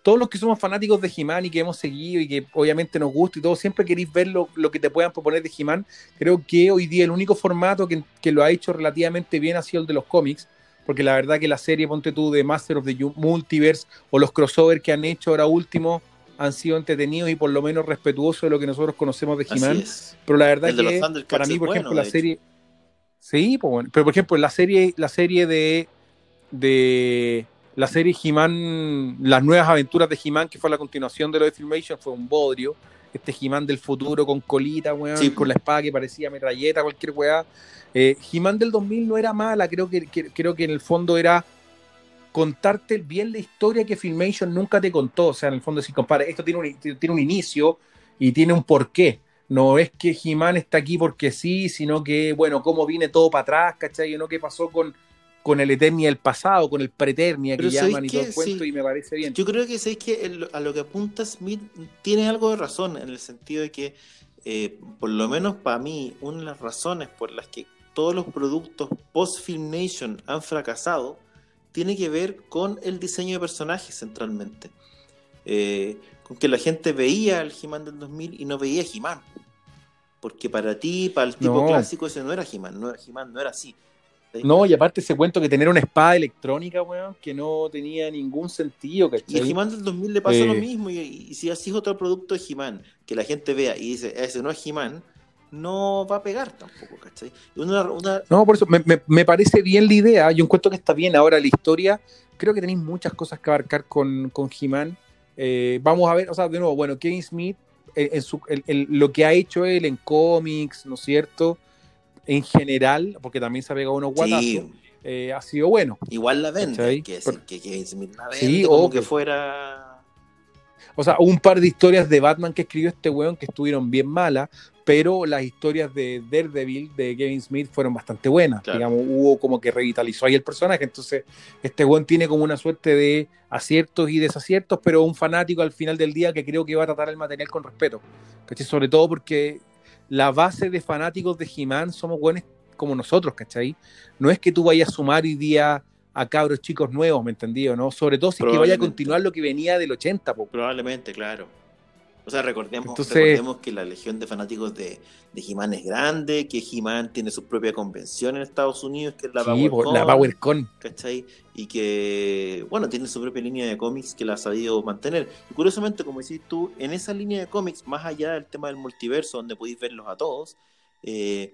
todos los que somos fanáticos de He-Man y que hemos seguido y que obviamente nos gusta y todo, siempre queréis ver lo, lo que te puedan proponer de He-Man. Creo que hoy día el único formato que, que lo ha hecho relativamente bien ha sido el de los cómics, porque la verdad que la serie, ponte tú, de Master of the Multiverse o los crossover que han hecho ahora último han sido entretenidos y por lo menos respetuosos de lo que nosotros conocemos de He-Man. es. Pero la verdad de que para mí, es por bueno, ejemplo, la serie. Sí, pues bueno. Pero por ejemplo, la serie, la serie de. de la serie He-Man, las nuevas aventuras de He-Man, que fue la continuación de lo de Filmation, fue un bodrio. Este He-Man del futuro con colita, weón, Sí. con la espada que parecía metralleta, cualquier weá. Eh, He-Man del 2000 no era mala, creo que, que- creo que en el fondo era contarte bien la historia que Filmation nunca te contó. O sea, en el fondo, si compara, esto tiene un, tiene un inicio y tiene un porqué. No es que He-Man está aquí porque sí, sino que, bueno, cómo viene todo para atrás, ¿cachai? ¿No? ¿Qué pasó con, con el Eternia del pasado, con el Preternia que Pero ¿sabéis llaman y todo qué? el cuento? Sí. Y me parece bien. Yo creo que sabéis que el- a lo que apunta Smith tiene algo de razón, en el sentido de que, eh, por lo menos para mí, una de las razones por las que todos los productos post-Filmation han fracasado tiene que ver con el diseño de personajes centralmente. Eh, con que la gente veía al He-Man del 2000 y no veía He-Man. Porque para ti, para el tipo No. clásico, ese no era He-Man, no era He-Man, no era así. No, y aparte ese cuento que tener una espada electrónica, weón, que no tenía ningún sentido, Y ¿cachai? el He-Man del 2000 le pasa Eh. lo mismo. Y, y si así es otro producto de He-Man que la gente vea y dice, ese no es He-Man, no va a pegar tampoco, ¿cachai? Una, una- No, por eso me, me- me parece bien la idea. Yo encuentro que está bien ahora la historia. Creo que tenéis muchas cosas que abarcar con, con He-Man. Eh, vamos a ver, o sea, de nuevo, bueno, Kevin Smith, eh, en su- el- el- lo que ha hecho él en cómics, ¿no es cierto? En general, porque también se ha pegado unos guatazos, sí, eh, ha sido bueno. igual la vende, que decir Pero- que Kevin Smith la vende Sí, como que fuera... O sea, un par de historias de Batman que escribió este weón que estuvieron bien malas, pero las historias de Daredevil de Kevin Smith fueron bastante buenas. Claro. Digamos, hubo como que revitalizó ahí el personaje. Entonces, este weón tiene como una suerte de aciertos y desaciertos, pero un fanático al final del día que creo que va a tratar el material con respeto. ¿Cachai? Sobre todo porque la base de fanáticos de He-Man somos buenos como nosotros, ¿cachai? No es que tú vayas a sumar hoy día a cabros chicos nuevos, ¿me entendí? o ¿no? Sobre todo si es que vaya a continuar lo que venía del 80, po. Probablemente, claro. O sea, recordemos, Entonces- recordemos que la legión de fanáticos de, de He-Man es grande, que He-Man tiene su propia convención en Estados Unidos, que es la Sí, po, PowerCon. la PowerCon. ¿cachai? Y que, bueno, tiene su propia línea de cómics que la ha sabido mantener. Y curiosamente, como decís tú, en esa línea de cómics, más allá del tema del multiverso, donde podéis verlos a todos, eh,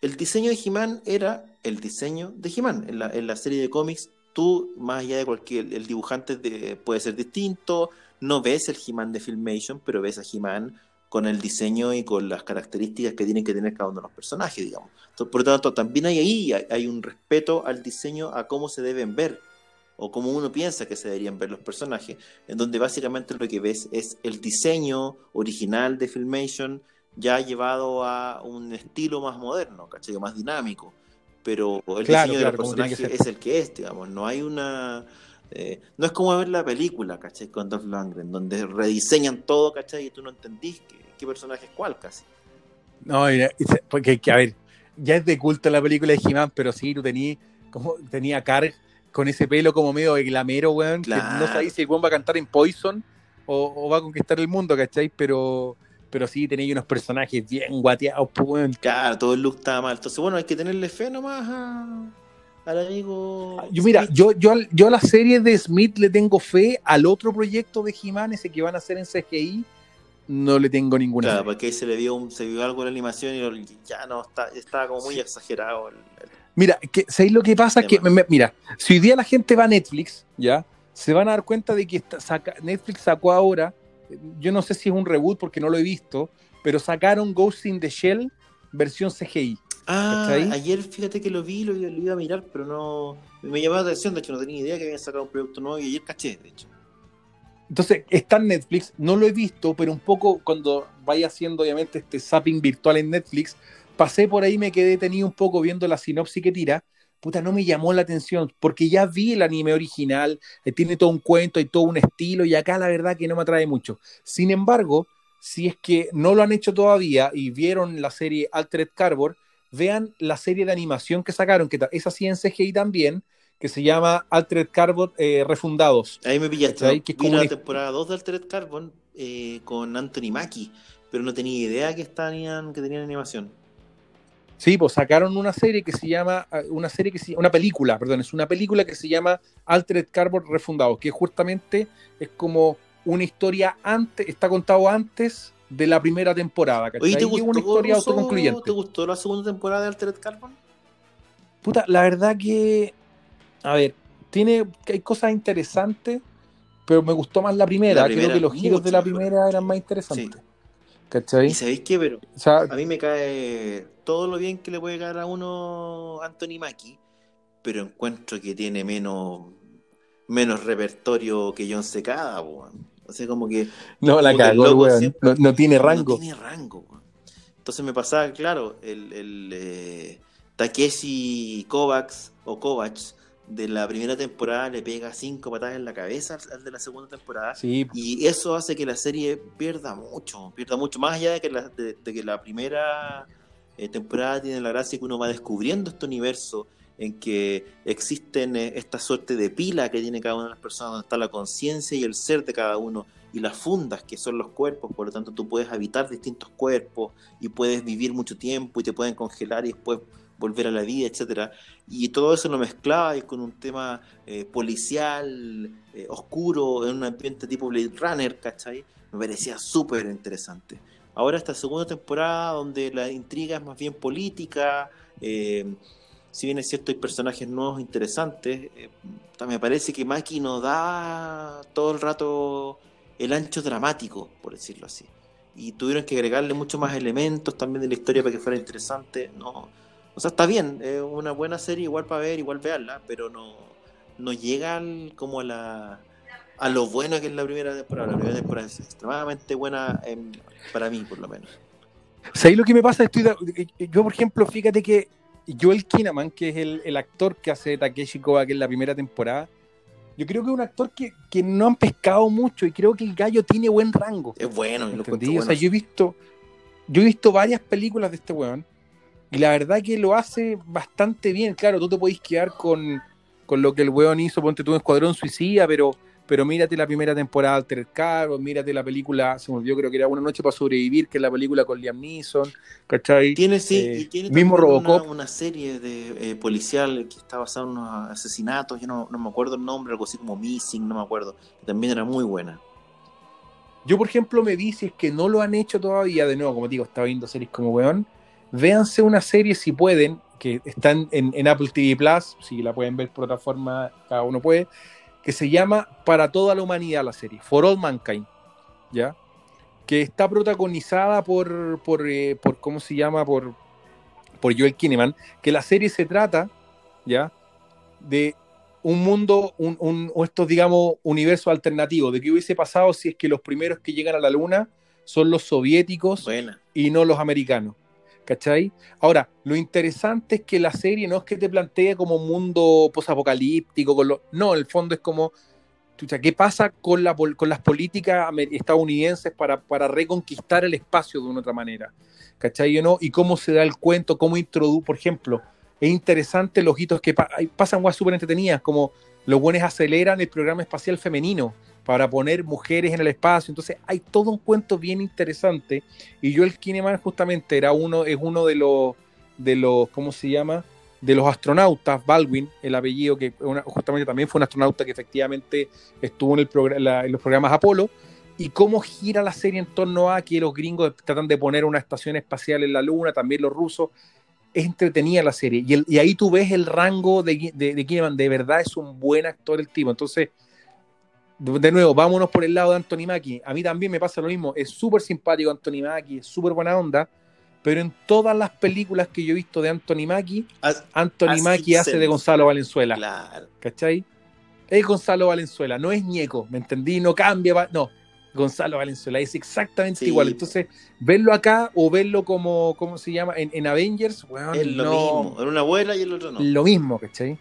el diseño de He-Man era el diseño de He-Man. En la, en la serie de cómics, tú, más allá de cualquier, el dibujante de- puede ser distinto, no ves el He-Man de Filmation, pero ves a He-Man con el diseño y con las características que tienen que tener cada uno de los personajes, digamos. Entonces, por lo tanto, también hay ahí hay, hay un respeto al diseño, a cómo se deben ver, o cómo uno piensa que se deberían ver los personajes, en donde básicamente lo que ves es el diseño original de Filmation ya llevado a un estilo más moderno, ¿cachai? Más dinámico. Pero el Claro, diseño claro, de los personajes es el que es, digamos. No hay una. Eh, no es como ver la película, ¿cachai? Con Dolph Lundgren, donde rediseñan todo, ¿cachai? Y tú no entendís qué, qué personaje es cuál, casi. No, porque, que, a ver, ya es de culto la película de He-Man, pero sí, tú tenías como tenía a Karg con ese pelo como medio de glamero, weón, que no sabéis si el weón va a cantar en Poison o, o va a conquistar el mundo, ¿cachai? Pero, pero sí tenéis unos personajes bien guateados, pues, weón. Claro, todo el look estaba mal. Entonces, bueno, hay que tenerle fe nomás a- al amigo. Yo, mira, Smith. yo, yo, al- yo a la serie de Smith le tengo fe, al otro proyecto de He-Man, ese que van a hacer en CGI, no le tengo ninguna Claro, fe. porque ahí se le un- se vio algo en la animación y lo- ya no, está, estaba como muy Sí. exagerado. el- el- Mira, que, ¿sabéis lo que pasa? Que, me- mira, si hoy día la gente va a Netflix, ¿ya? Se van a dar cuenta de que está- saca- Netflix sacó ahora, yo no sé si es un reboot porque no lo he visto, pero sacaron Ghost in the Shell versión CGI. Ah, ¿Cachai? ayer fíjate que lo vi, lo, lo iba a mirar, pero no. Me llamó la atención, de hecho, no tenía idea que habían sacado un producto nuevo y ayer caché, de hecho. Entonces, está en Netflix, no lo he visto, pero un poco cuando vaya haciendo obviamente este zapping virtual en Netflix, pasé por ahí, me quedé tenido un poco viendo la sinopsis que tira, puta, no me llamó la atención, porque ya vi el anime original, eh, tiene todo un cuento y todo un estilo, y acá la verdad que no me atrae mucho. Sin embargo, si es que no lo han hecho todavía y vieron la serie Altered Carbon, vean la serie de animación que sacaron, que es así en CGI también, que se llama Altered Carbon eh, Refundados. Ahí me pillaste. ¿no? Que es como la temporada 2 de Altered Carbon eh, con Anthony Mackie, pero no tenía idea que, estaban, que tenían animación. Sí, pues sacaron una serie que se llama, ah, una serie que se, una película, perdón, es una película que se llama Altered Carbon Refundados, que justamente es como una historia antes, está contado antes de la primera temporada. ¿cachai? Oye, ¿te gustó, una historia autoconcluyente. ¿Te gustó la segunda temporada de Altered Carbon? Puta, la verdad que, a ver, tiene, hay cosas interesantes, pero me gustó más la primera. Creo que los giros de la primera eran más interesantes. ¿Cachai? ¿Y sabéis qué? Pero a mí me cae todo lo bien que le puede caer a uno Anthony Mackie, pero encuentro que tiene menos menos repertorio que John Secada, O sea, como que. No, la cagó, weón. No, tiene rango. No tiene rango, Entonces me pasaba, claro, el, el eh, Takeshi Kovacs o Kovacs de la primera temporada le pega cinco patadas en la cabeza al de la segunda temporada. Y eso hace que la serie pierda mucho, pierda mucho. Más allá de que la, de, que la primera eh, temporada tiene la gracia que uno va descubriendo este universo en que existen eh, esta suerte de pila que tiene cada una de las personas, donde está la conciencia y el ser de cada uno, y las fundas que son los cuerpos, por lo tanto tú puedes habitar distintos cuerpos y puedes vivir mucho tiempo y te pueden congelar y después volver a la vida, etcétera. Y todo eso lo mezclaba y con un tema eh, policial, eh, oscuro, en un ambiente tipo Blade Runner, ¿cachai? Me parecía súper interesante. Ahora esta segunda temporada donde la intriga es más bien política, si bien es cierto hay personajes nuevos interesantes, me parece que Maki nos da todo el rato el ancho dramático, por decirlo así. Y tuvieron que agregarle mucho más elementos también de la historia para que fuera interesante. No, o sea, está bien, es una buena serie, igual para ver, igual verla, pero no, no llega como a la a lo bueno que es la primera temporada. La primera temporada es extremadamente buena para mí, por lo menos. ¿Sabéis lo que me pasa? Estoy yo, por ejemplo, fíjate que Joel Kinnaman, que es el, actor que hace Takeshi Koba, que es la primera temporada, yo creo que es un actor que, que, no han pescado mucho y creo que el gallo tiene buen rango. Es bueno, lo bueno. O sea, yo he visto, yo he visto varias películas de este weón y la verdad que lo hace bastante bien. Claro, tú te podés quedar con, lo que el weón hizo, ponte tú en Escuadrón Suicida, pero, pero mírate la primera temporada de Altered Carbon, mírate la película, se me olvidó, creo que era Una Noche para Sobrevivir, que es la película con Liam Neeson, ¿cachai? Tiene, sí, y eh, tiene mismo Robocop. Una, serie de eh, policial que está basada en unos asesinatos, yo no, no me acuerdo el nombre, algo así como Missing, no me acuerdo, que también era muy buena. Yo, por ejemplo, me vi si es que no lo han hecho todavía, de nuevo, como digo, estaba viendo series como weón, véanse una serie si pueden, que están en, Apple TV Plus, si la pueden ver por otra forma, cada uno puede, que se llama Para toda la humanidad la serie, For All Mankind, ¿ya? Que está protagonizada por, por, eh, por ¿cómo se llama? Por, por Joel Kinneman, que la serie se trata, ¿ya? De un mundo, un, un, estos, digamos, universo alternativo, de qué hubiese pasado si es que los primeros que llegan a la luna son los soviéticos y no los americanos. ¿Cachai? Ahora, lo interesante es que la serie no es que te plantee como un mundo posapocalíptico, con lo... no, en el fondo es como, ¿qué pasa con, la, con las políticas estadounidenses para, para reconquistar el espacio de una otra manera? ¿Cachai? ¿no? Y cómo se da el cuento, cómo introduce, por ejemplo, es interesante los hitos que pasan cosas súper entretenidas, como los buenos aceleran el programa espacial femenino para poner mujeres en el espacio. Entonces hay todo un cuento bien interesante. Y yo el Kineman justamente era uno, es uno de los, de los, ¿cómo se llama? De los astronautas, Baldwin, el apellido que justamente también fue un astronauta que efectivamente estuvo en, el los programas Apolo. Y cómo gira la serie en torno a que los gringos tratan de poner una estación espacial en la Luna, también los rusos. Es entretenida la serie. Y, ahí tú ves el rango de, de, de. De verdad es un buen actor el tipo. Entonces, de nuevo, vámonos por el lado de Anthony Mackie. A mí también me pasa lo mismo. Es súper simpático Anthony Mackie, es súper buena onda. Pero en todas las películas que yo he visto de Anthony Mackie, Anthony Mackie hace de Gonzalo Valenzuela. Claro. ¿Cachai? Es Gonzalo Valenzuela, no es Ñeco, ¿me entendí? No cambia, no. Gonzalo Valenzuela es exactamente igual. Entonces, verlo acá o verlo como, ¿cómo se llama? En, Avengers, bueno, es lo mismo. En una abuela y el otro no. Lo mismo, ¿cachai?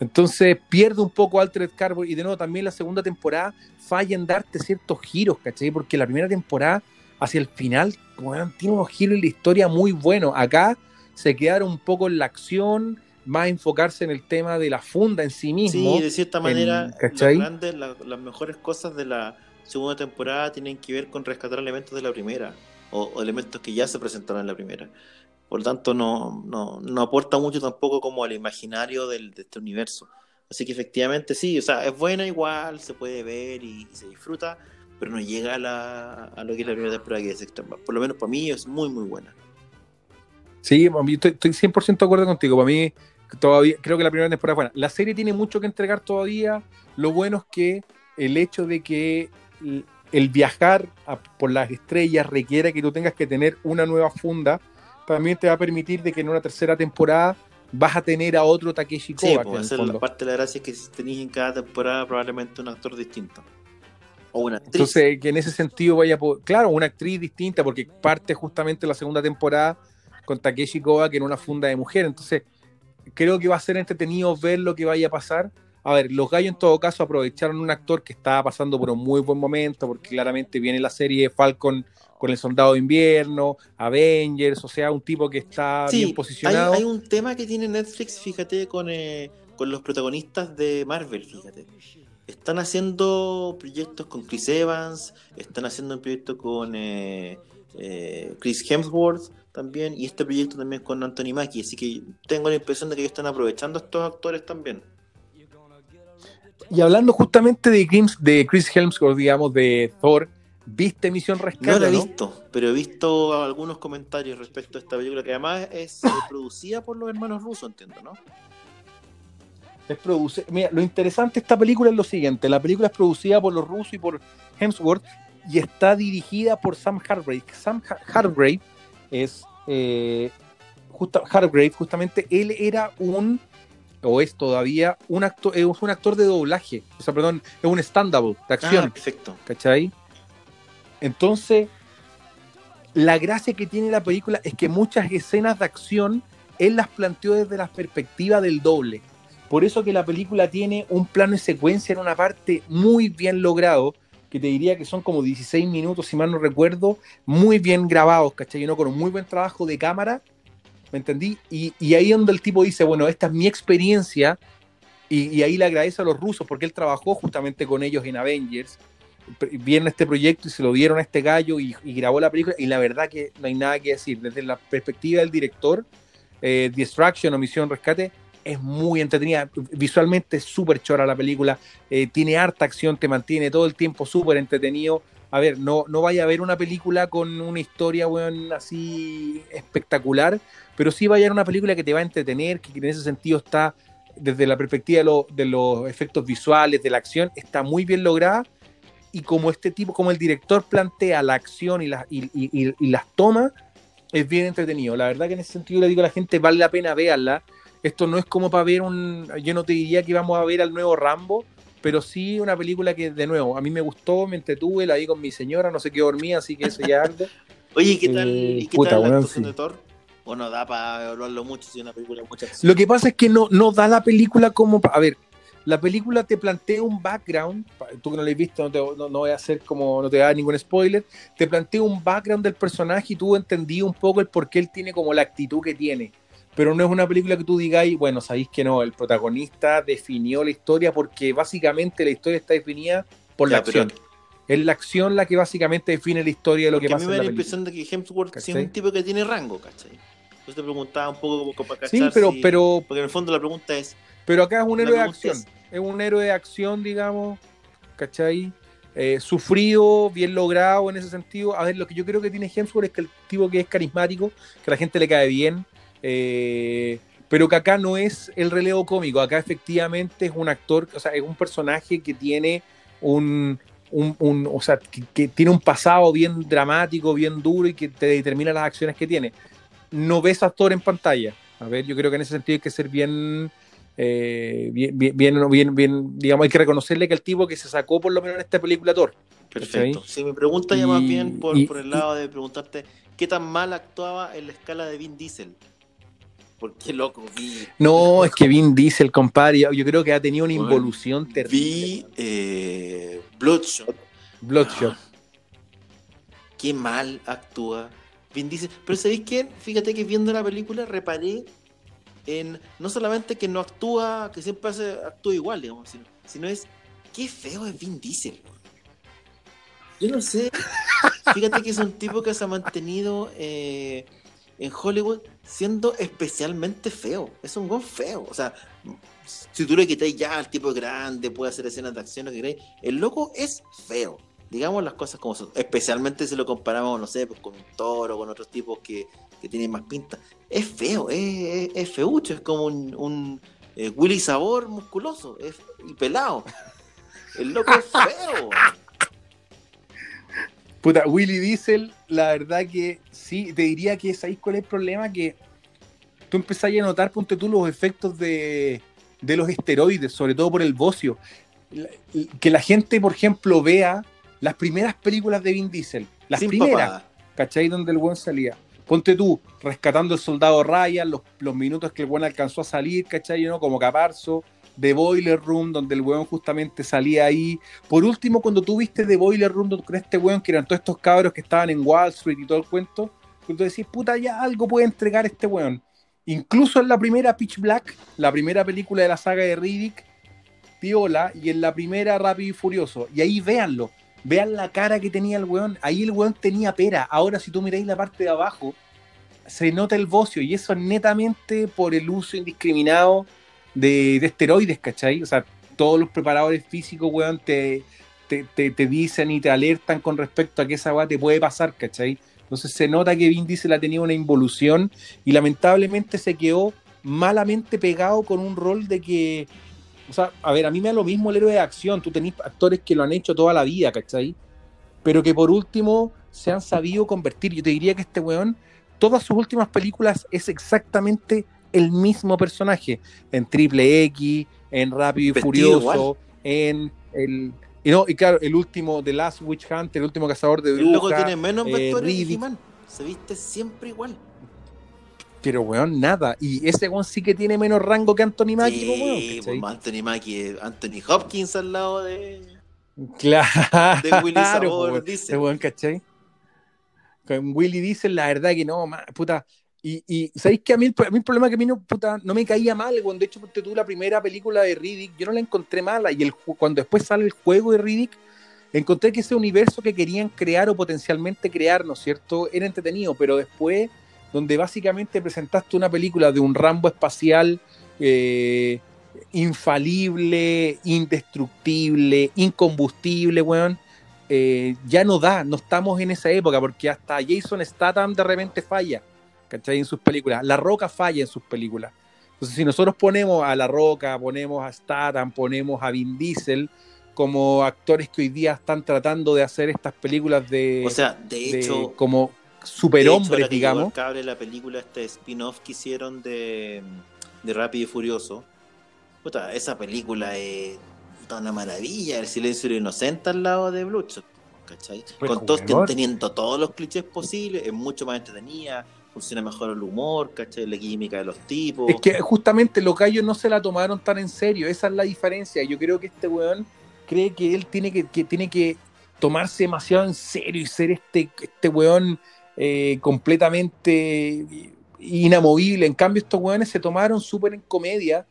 Entonces pierde un poco Altered Carbon y de nuevo también la segunda temporada falla en darte ciertos giros, ¿cachai? Porque la primera temporada hacia el final, weón, tiene unos giros en la historia muy buenos. Acá se quedaron un poco en la acción, más enfocarse en el tema de la funda en sí mismo. Sí, de cierta manera, en- las, grandes, la- las mejores cosas de la segunda temporada tienen que ver con rescatar elementos de la primera, o, o elementos que ya se presentaron en la primera. Por lo tanto, no, no, no aporta mucho tampoco como al imaginario del, de este universo. Así que efectivamente sí, o sea, es buena igual, se puede ver y, se disfruta, pero no llega a, la, a lo que es la primera temporada que es extrema. Por lo menos para mí es muy, muy buena. Sí, estoy, estoy 100% de acuerdo contigo. Para mí, todavía creo que la primera temporada es buena. La serie tiene mucho que entregar todavía. Lo bueno es que el hecho de que el, viajar por las estrellas requiera que tú tengas que tener una nueva funda, también te va a permitir de que en una tercera temporada vas a tener a otro Takeshi Sí, Kovacs. pues hacer la parte de la gracia es que si tenéis en cada temporada probablemente un actor distinto. O una actriz. Entonces, que en ese sentido vaya, po- claro, una actriz distinta, porque parte justamente la segunda temporada con Takeshi Kovacs en una funda de mujer. Entonces, creo que va a ser entretenido ver lo que vaya a pasar. A ver, los gallos en todo caso aprovecharon un actor que estaba pasando por un muy buen momento, porque claramente viene la serie Falcon con el Soldado de Invierno, Avengers, o sea, un tipo que está Sí, bien hay, posicionado. hay un tema que tiene Netflix, fíjate, con, eh, con los protagonistas de Marvel, fíjate. Están haciendo proyectos con Chris Evans, están haciendo un proyecto con eh, eh, Chris Hemsworth también, y este proyecto también con Anthony Mackie, así que tengo la impresión de que ellos están aprovechando a estos actores también. Y hablando justamente de Chris, de Chris Hemsworth, digamos, de Thor, ¿viste Misión Rescate? No la he no? visto, pero he visto algunos comentarios respecto a esta película, que además es eh, producida por los hermanos rusos, entiendo, ¿no? Es produce- Mira, lo interesante de esta película es lo siguiente: la película es producida por los rusos y por Hemsworth y está dirigida por Sam Hargrave. Sam Ha- Hargrave es eh, justa- Hargrave, justamente él era un o es todavía un actor, es un actor de doblaje, o sea, perdón, es un stand-up de acción. Ah, perfecto. ¿cachai? Entonces, la gracia que tiene la película es que muchas escenas de acción él las planteó desde la perspectiva del doble. Por eso que la película tiene un plano de secuencia en una parte muy bien logrado, que te diría que son como 16 minutos, si mal no recuerdo, muy bien grabados, ¿cachai? ¿no? Con un muy buen trabajo de cámara, ¿me entendí? Y, y ahí donde el tipo dice, bueno, esta es mi experiencia, y, y ahí le agradece a los rusos, porque él trabajó justamente con ellos en Avengers, vieron este proyecto y se lo dieron a este gallo y, grabó la película y la verdad que no hay nada que decir. Desde la perspectiva del director, eh, Distraction o Misión Rescate es muy entretenida. Visualmente es súper chora la película, eh, tiene harta acción, te mantiene todo el tiempo súper entretenido. A ver, no, no vaya a ver una película con una historia, weón, así espectacular, pero sí vaya a ver una película que te va a entretener, que en ese sentido está, desde la perspectiva de, lo- de los efectos visuales, de la acción, está muy bien lograda y como este tipo, como el director plantea la acción y, las y, y- y- y las toma, es bien entretenido. La verdad que en ese sentido le digo a la gente, vale la pena verla. Esto no es como para ver un, yo no te diría que vamos a ver al nuevo Rambo, pero sí una película que de nuevo, a mí me gustó, me entretuve, la vi con mi señora, no se quedó dormida, así que eso ya algo. Oye, ¿y qué tal, Eh, ¿y qué puta, tal la actuación sí. de Thor? O no da para evaluarlo mucho si es una película de mucha acción. Lo que pasa es que no, no da la película como. A ver, la película te plantea un background. Tú que no la has visto, no, te, no, no voy a hacer como. No te voy a dar ningún spoiler. Te plantea un background del personaje y tú entendí un poco el por qué él tiene como la actitud que tiene. Pero no es una película que tú digáis, bueno, sabéis que no, el protagonista definió la historia porque básicamente la historia está definida por la Ya, pero- acción. Es la acción la que básicamente define la historia de lo que a mí pasa me da la impresión de que Hemsworth sí es un tipo que tiene rango, ¿cachai? Entonces te preguntaba un poco como para Sí, cachar pero, si- pero, Porque en el fondo la pregunta es, Pero acá es un héroe de acción. es- Es... un héroe de acción, digamos, ¿cachai? Eh, sufrido, bien logrado en ese sentido. A ver, lo que yo creo que tiene Hemsworth es que el tipo que es carismático, que a la gente le cae bien, eh, pero que acá no es el relevo cómico. Acá efectivamente es un actor, o sea, es un personaje que tiene un, un, un- o sea, que, que tiene un pasado bien dramático, bien duro y que te determina las acciones que tiene. No ves actor en pantalla. A ver, yo creo que en ese sentido hay que ser bien, eh, bien, bien, bien, bien, digamos, hay que reconocerle que el tipo que se sacó por lo menos en esta película Thor. perfecto. Si mi pregunta ya más bien por, y- por el lado de preguntarte, ¿qué tan mal actuaba en la escala de Vin Diesel? Porque loco, vi... No, es que Vin Diesel, compadre, yo, yo creo que ha tenido una Bueno, involución terrible. Vi eh, Bloodshot. Bloodshot. Ah, qué mal actúa Vin Diesel. Pero ¿sabéis qué? Fíjate que viendo la película reparé en no solamente que no actúa, que siempre hace, actúa igual, digamos, sino, sino es qué feo es Vin Diesel. Yo no sé. Fíjate que es un tipo que se ha mantenido eh, en Hollywood siendo especialmente feo. Es un gol feo. O sea, si tú le quitáis ya al tipo grande, puede hacer escenas de acción, que queréis, el loco es feo. Digamos las cosas como son. Especialmente si lo comparamos, no sé, pues, con un toro, con otros tipos que, que tienen más pinta. Es feo, es, es, feucho, es como un, eh, Willy Sabor musculoso es, y pelado. El loco es feo. Puta, Willy Diesel, la verdad que sí, te diría que ahí cuál es el problema, que tú empezás a notar, ponte tú, los efectos de, de los esteroides, sobre todo por el bocio. Que la gente, por ejemplo, vea las primeras películas de Vin Diesel, las primeras, ¿cachai? Donde el buen salía. Ponte tú, rescatando el soldado Ryan, los, minutos que el buen alcanzó a salir, ¿cachai? ¿no? Como Caparzo, The Boiler Room, donde el weón justamente salía ahí. Por último, cuando tú viste The Boiler Room con este weón, que eran todos estos cabros que estaban en Wall Street y todo el cuento, tú decís, puta, ya algo puede entregar este weón. Incluso en la primera Pitch Black, la primera película de la saga de Riddick, piola, y en la primera Rápido y Furioso. Y ahí véanlo, vean la cara que tenía el weón. Ahí el weón tenía pera. Ahora, si tú miráis la parte de abajo, se nota el bocio, y eso es netamente por el uso indiscriminado de, esteroides, ¿cachai? O sea, todos los preparadores físicos, weón, te, te, dicen y te alertan con respecto a que esa weá te puede pasar, ¿cachai? Entonces se nota que Vin Diesel ha tenido una involución y lamentablemente se quedó malamente pegado con un rol de que, o sea, a ver, a mí me da lo mismo el héroe de acción, tú tenés actores que lo han hecho toda la vida, ¿cachai? Pero que por último se han sabido convertir. Yo te diría que este weón, todas sus últimas películas es exactamente el mismo personaje en Triple X, en Rápido y Furioso, en el y no, y claro, el último The Last Witch Hunter, el último cazador de brujas. El loco tiene menos eh, vestuario Se viste siempre igual. Pero weón, nada. Y ese weón sí que tiene menos rango que Anthony Mackie, sí, pues, Anthony Mackie, Anthony Hopkins al lado de. Claro. De Willy Sabor, dice. Ese weón, ¿cachai? Con Willy dice la verdad que no, puta y, y ¿sabéis que a mí, a mí el problema es que a mí no, puta, no me caía mal? Cuando de hecho tú la primera película de Riddick, yo no la encontré mala. Y el, cuando después sale el juego de Riddick, encontré que ese universo que querían crear o potencialmente crear, ¿no es cierto? Era entretenido, pero después, donde básicamente presentaste una película de un Rambo espacial eh, infalible, indestructible, incombustible, weón. Eh, ya no da, no estamos en esa época, porque hasta Jason Statham de repente falla. ¿cachai? En sus películas. La Roca falla en sus películas. Entonces, si nosotros ponemos a La Roca, ponemos a Statham, ponemos a Vin Diesel como actores que hoy día están tratando de hacer estas películas de. O sea, de hecho. como superhombres, digamos. cable la película, este spin-off que hicieron de, de Rápido y Furioso. Puta, esa película es una maravilla. El silencio inocente al lado de Bloodshot. ¿cachai? Con todos teniendo todos los clichés posibles, es mucho más entretenida, funciona mejor el humor, ¿cachai? La química de los tipos. Es que justamente los gallos no se la tomaron tan en serio, esa es la diferencia. Yo creo que este weón cree que él tiene que, tiene que tomarse demasiado en serio y ser este, este weón eh, completamente inamovible. En cambio, estos weones se tomaron súper en comedia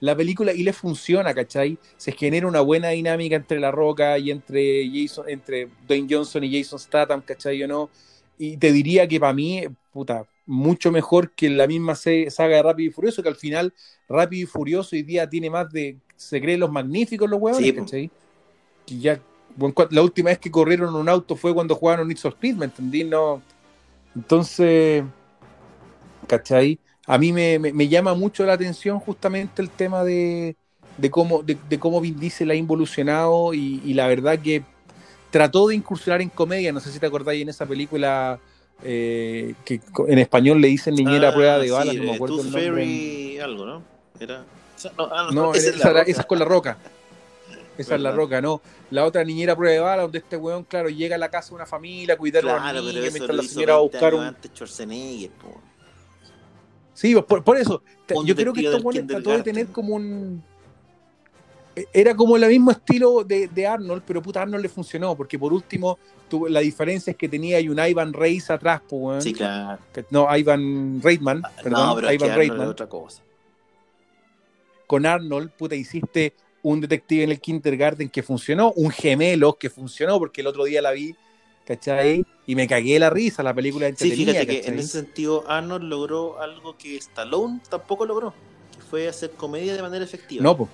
la película y le funciona, ¿cachai? Se genera una buena dinámica entre La Roca y entre Jason, entre Dwayne Johnson y Jason Statham, ¿cachai? O no. Y te diría que para mí, puta, mucho mejor que la misma saga de Rápido y Furioso, que al final Rápido y Furioso hoy día tiene más de. Se creen los magníficos los huevos, ¿cachai? Y ya, la última vez que corrieron un auto fue cuando jugaron Need for Speed, ¿me entendí? No. Entonces, ¿cachai? A mí me, me, llama mucho la atención justamente el tema de, de cómo, de, cómo Vin Diesel ha involucionado y, y la verdad que trató de incursionar en comedia, no sé si te acordáis en esa película eh, que en español le dicen niñera ah, prueba de balas, no me acuerdo el nombre. algo, ¿no? Era... No, esa, es con la roca. Esa es la roca, ¿no? La otra niñera prueba de balas, donde este weón, claro, llega a la casa de una familia a cuidar a la niña mientras la señora va a buscar un... Sí, por, por eso, yo creo que estos weones trató de tener como un era como el mismo estilo de, de, Arnold, pero puta Arnold le funcionó, porque por último tuvo, la diferencia es que tenía un Ivan Reis atrás, pues, Sí, claro. no, Ivan Reitman, perdón, no, pero Ivan Reitman. Otra cosa. Con Arnold, puta, hiciste un detective en el kindergarten que funcionó, un gemelo que funcionó, porque el otro día la vi, ¿cachai? Y me cagué la risa, la película Sí, entretenida, fíjate que en ese sentido Arnold logró algo que Stallone tampoco logró, que fue hacer comedia de manera efectiva. No, po.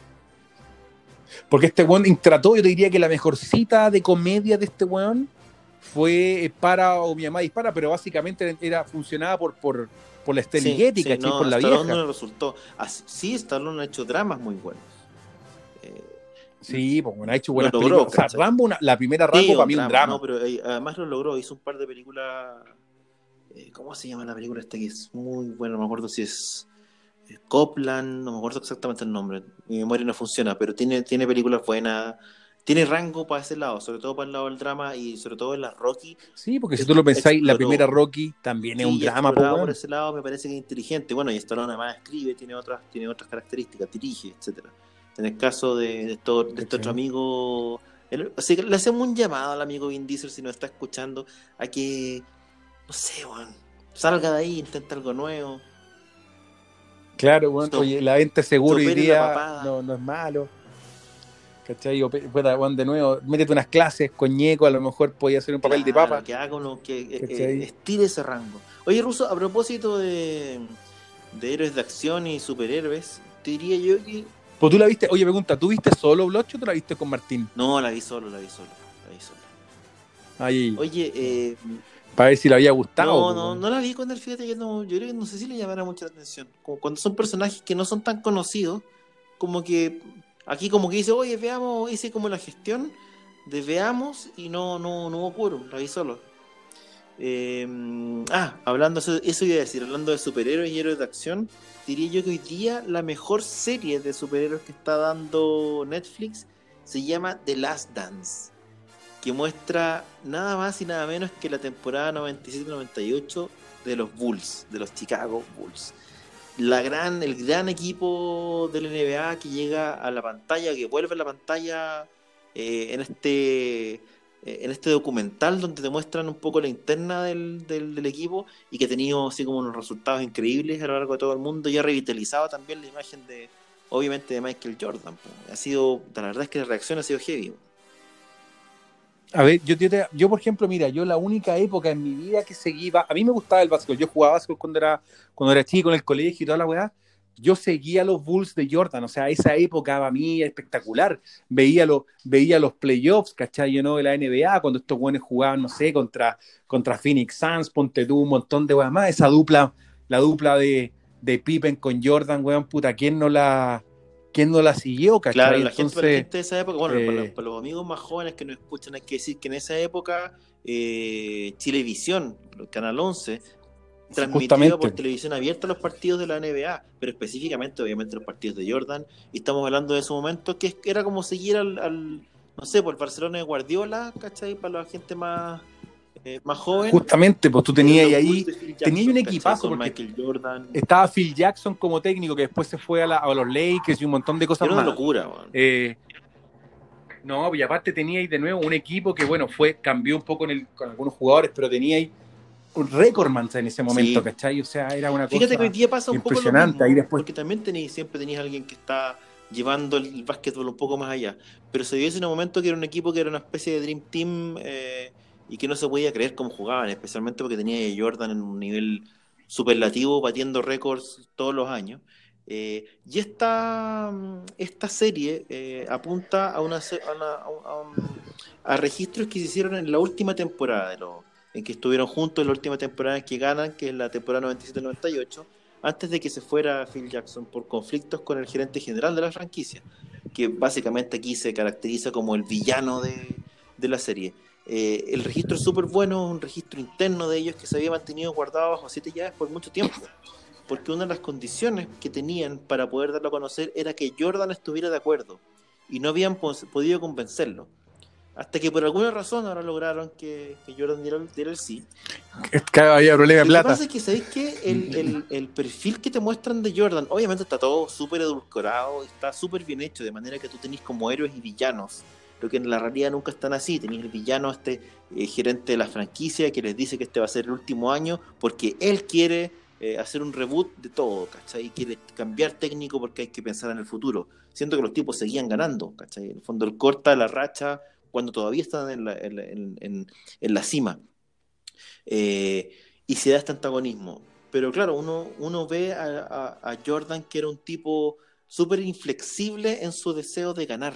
Porque este weón trató, yo te diría que la mejor cita de comedia de este weón fue para o mi mamá dispara, pero básicamente era funcionaba por, por, por la Estela Sí, sí, no, por la Stallone vieja. no le resultó. Así- sí, Stallone ha hecho dramas muy buenos. Sí, pues bueno, ha hecho buenas Lo logró, películas. O sea, ¿cachai? Rambo, una- la primera Rambo sí, para mí un drama. No, pero eh, además lo logró, hizo un par de películas. eh, ¿Cómo se llama la película esta que es muy buena? No me acuerdo si es eh, Copland, no me acuerdo exactamente el nombre. Mi memoria no funciona, pero tiene, tiene películas buenas. Tiene rango para ese lado, sobre todo para el lado del drama y sobre todo en las Rocky. Sí, porque si tú lo pensáis, la primera Rocky también es un drama, explorado pues, por ese lado me parece que es inteligente. Bueno, y Stallone además escribe, tiene otras, tiene otras características, dirige, etcétera. En el caso de, de, esto- de este otro amigo, el- así que le hacemos un llamado al amigo Vin Diesel si nos está escuchando a que, no sé, weón, salga de ahí, intenta algo nuevo. Claro. So- Oye, la venta seguro hoy día no, no es malo. ¿Cachai? O weón, de nuevo, métete unas clases con ñeco, a lo mejor podía hacer un papel de papa. Que haga uno, que eh, eh, estire ese rango. Oye, Ruso, a propósito de, de héroes de acción y superhéroes, te diría yo que Pues tú la viste, oye, pregunta, ¿tú viste solo Blocho o tú la viste con Martín? no, la vi solo, la vi solo, la vi solo. Ahí, Oye, eh, para ver si le había gustado. No, no, no la vi con él, fíjate que no, yo creo que no sé si le llamara mucho la atención. Como cuando son personajes que no son tan conocidos, como que aquí como que dice, oye, veamos, hice como la gestión de veamos y no, no, no hubo quórum, la vi solo. Eh, ah, hablando, eso, eso iba a decir, hablando de superhéroes y héroes de acción, diría yo que hoy día la mejor serie de superhéroes que está dando Netflix se llama The Last Dance que muestra nada más y nada menos que la temporada 97-98 de los Bulls, de los Chicago Bulls. La gran, el gran equipo del NBA que llega a la pantalla, que vuelve a la pantalla eh, en este en este documental donde te muestran un poco la interna del, del- equipo y que ha tenido así como unos resultados increíbles a lo largo de todo el mundo y ha revitalizado también la imagen de obviamente de Michael Jordan. Ha sido, la verdad es que la reacción ha sido heavy. A ver, yo, yo, te- yo, por ejemplo, mira, yo la única época en mi vida que seguí, ba- a mí me gustaba el básquetbol, yo jugaba básquetbol cuando era, cuando era chico en el colegio y toda la weá, yo seguía los Bulls de Jordan, o sea, esa época para mí espectacular, veía, los veía los playoffs, ¿cachai? Yo no de la NBA, cuando estos buenos jugaban, no sé, contra, contra Phoenix Suns, ponte tú un montón de weas más, esa dupla, la dupla de, de Pippen con Jordan, weón, puta, ¿quién no la, quién no la siguió, cachai? Claro, la gente, para la Entonces, gente de esa época, bueno, para, eh, los, para los amigos más jóvenes que nos escuchan, hay que decir que en esa época eh, Chilevisión, Canal 11, Justamente. por televisión abierta los partidos de la NBA, pero específicamente, obviamente, los partidos de Jordan. Y estamos hablando de ese momento que era como seguir al, al, no sé, por el Barcelona de Guardiola, ¿cachai? Para la gente más, eh, más joven. justamente, pues tú tenías ahí, tenías un equipazo Con porque- Michael Jordan. estaba Phil Jackson como técnico, que después se fue a, la- a los Lakers y un montón de cosas Era una más. locura. Eh, no, y aparte tenía ahí de nuevo un equipo que, bueno, fue, cambió un poco en el- con algunos jugadores, pero tenía ahí un récord mancha en ese momento, Sí. ¿cachai? O sea, era una Fíjate cosa... que hoy día pasa un poco lo mismo, ahí después- porque también tenéis, siempre tenías alguien que está llevando el, básquetbol un poco más allá, pero se dio ese momento que era un equipo que era una especie de Dream Team eh, y que no se podía creer cómo jugaban, especialmente porque tenía a Jordan en un nivel superlativo, batiendo récords todos los años. Eh, y esta, esta serie eh, apunta a, una, a, una- un- un- a registros que se hicieron en la última temporada, de los, en que estuvieron juntos en la última temporada que ganan, que es la temporada 97-98, antes de que se fuera Phil Jackson por conflictos con el gerente general de la franquicia, que básicamente aquí se caracteriza como el villano de, de la serie. Eh, el registro es súper bueno, un registro interno de ellos que se había mantenido guardado bajo siete llaves por mucho tiempo. Porque una de las condiciones que tenían para poder darlo a conocer era que Jordan estuviera de acuerdo y no habían podido convencerlo. Hasta que por alguna razón ahora lograron que, que Jordan diera, el- diera el sí. Cada había problema de Lo que plata. pasa es que, ¿sabéis qué? El, el- el perfil que te muestran de Jordan, obviamente está todo súper edulcorado, está súper bien hecho, de manera que tú tenés como héroes y villanos. Lo que en la realidad nunca están así. Tenéis el villano, este eh, gerente de la franquicia, que les dice que este va a ser el último año, porque él quiere eh, hacer un reboot de todo, ¿cachai? Quiere cambiar técnico porque hay que pensar en el futuro. Siento que los tipos seguían ganando, ¿cachai? En el fondo, él corta la racha cuando todavía están en la, en en- en- la cima. Eh, y se da este antagonismo. Pero claro, uno, uno ve a, a- a Jordan que era un tipo súper inflexible en su deseo de ganar,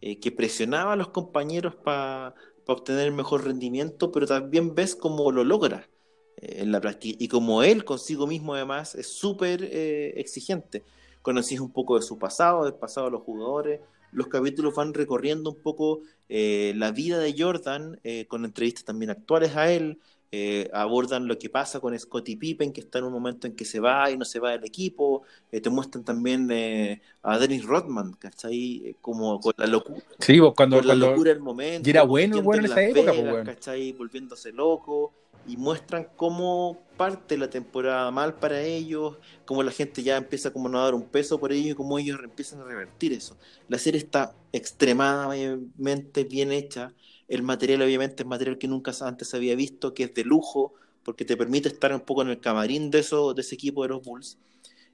eh, que presionaba a los compañeros para obtener el mejor rendimiento, pero también ves cómo lo logra eh, en la práctica y como él consigo mismo además es súper eh, exigente. Conocís un poco de su pasado, del pasado de los jugadores. Los capítulos van recorriendo un poco eh, la vida de Jordan eh, con entrevistas también actuales a él, eh, abordan lo que pasa con Scottie Pippen, que está en un momento en que se va y no se va del equipo. Eh, te muestran también eh, a Dennis Rodman, ¿cachai? Eh, Como con la, locu- Sí, vos, cuando, con la cuando locura del momento. y era bueno, bueno en esa época, pues, Vegas, weón. ¿cachai? Volviéndose loco. Y muestran cómo parte la temporada mal para ellos, cómo la gente ya empieza como a dar un peso por ellos y cómo ellos empiezan a revertir eso. La serie está extremadamente bien hecha. El material, obviamente, es material que nunca antes había visto, que es de lujo, porque te permite estar un poco en el camarín de, eso, de ese equipo de los Bulls.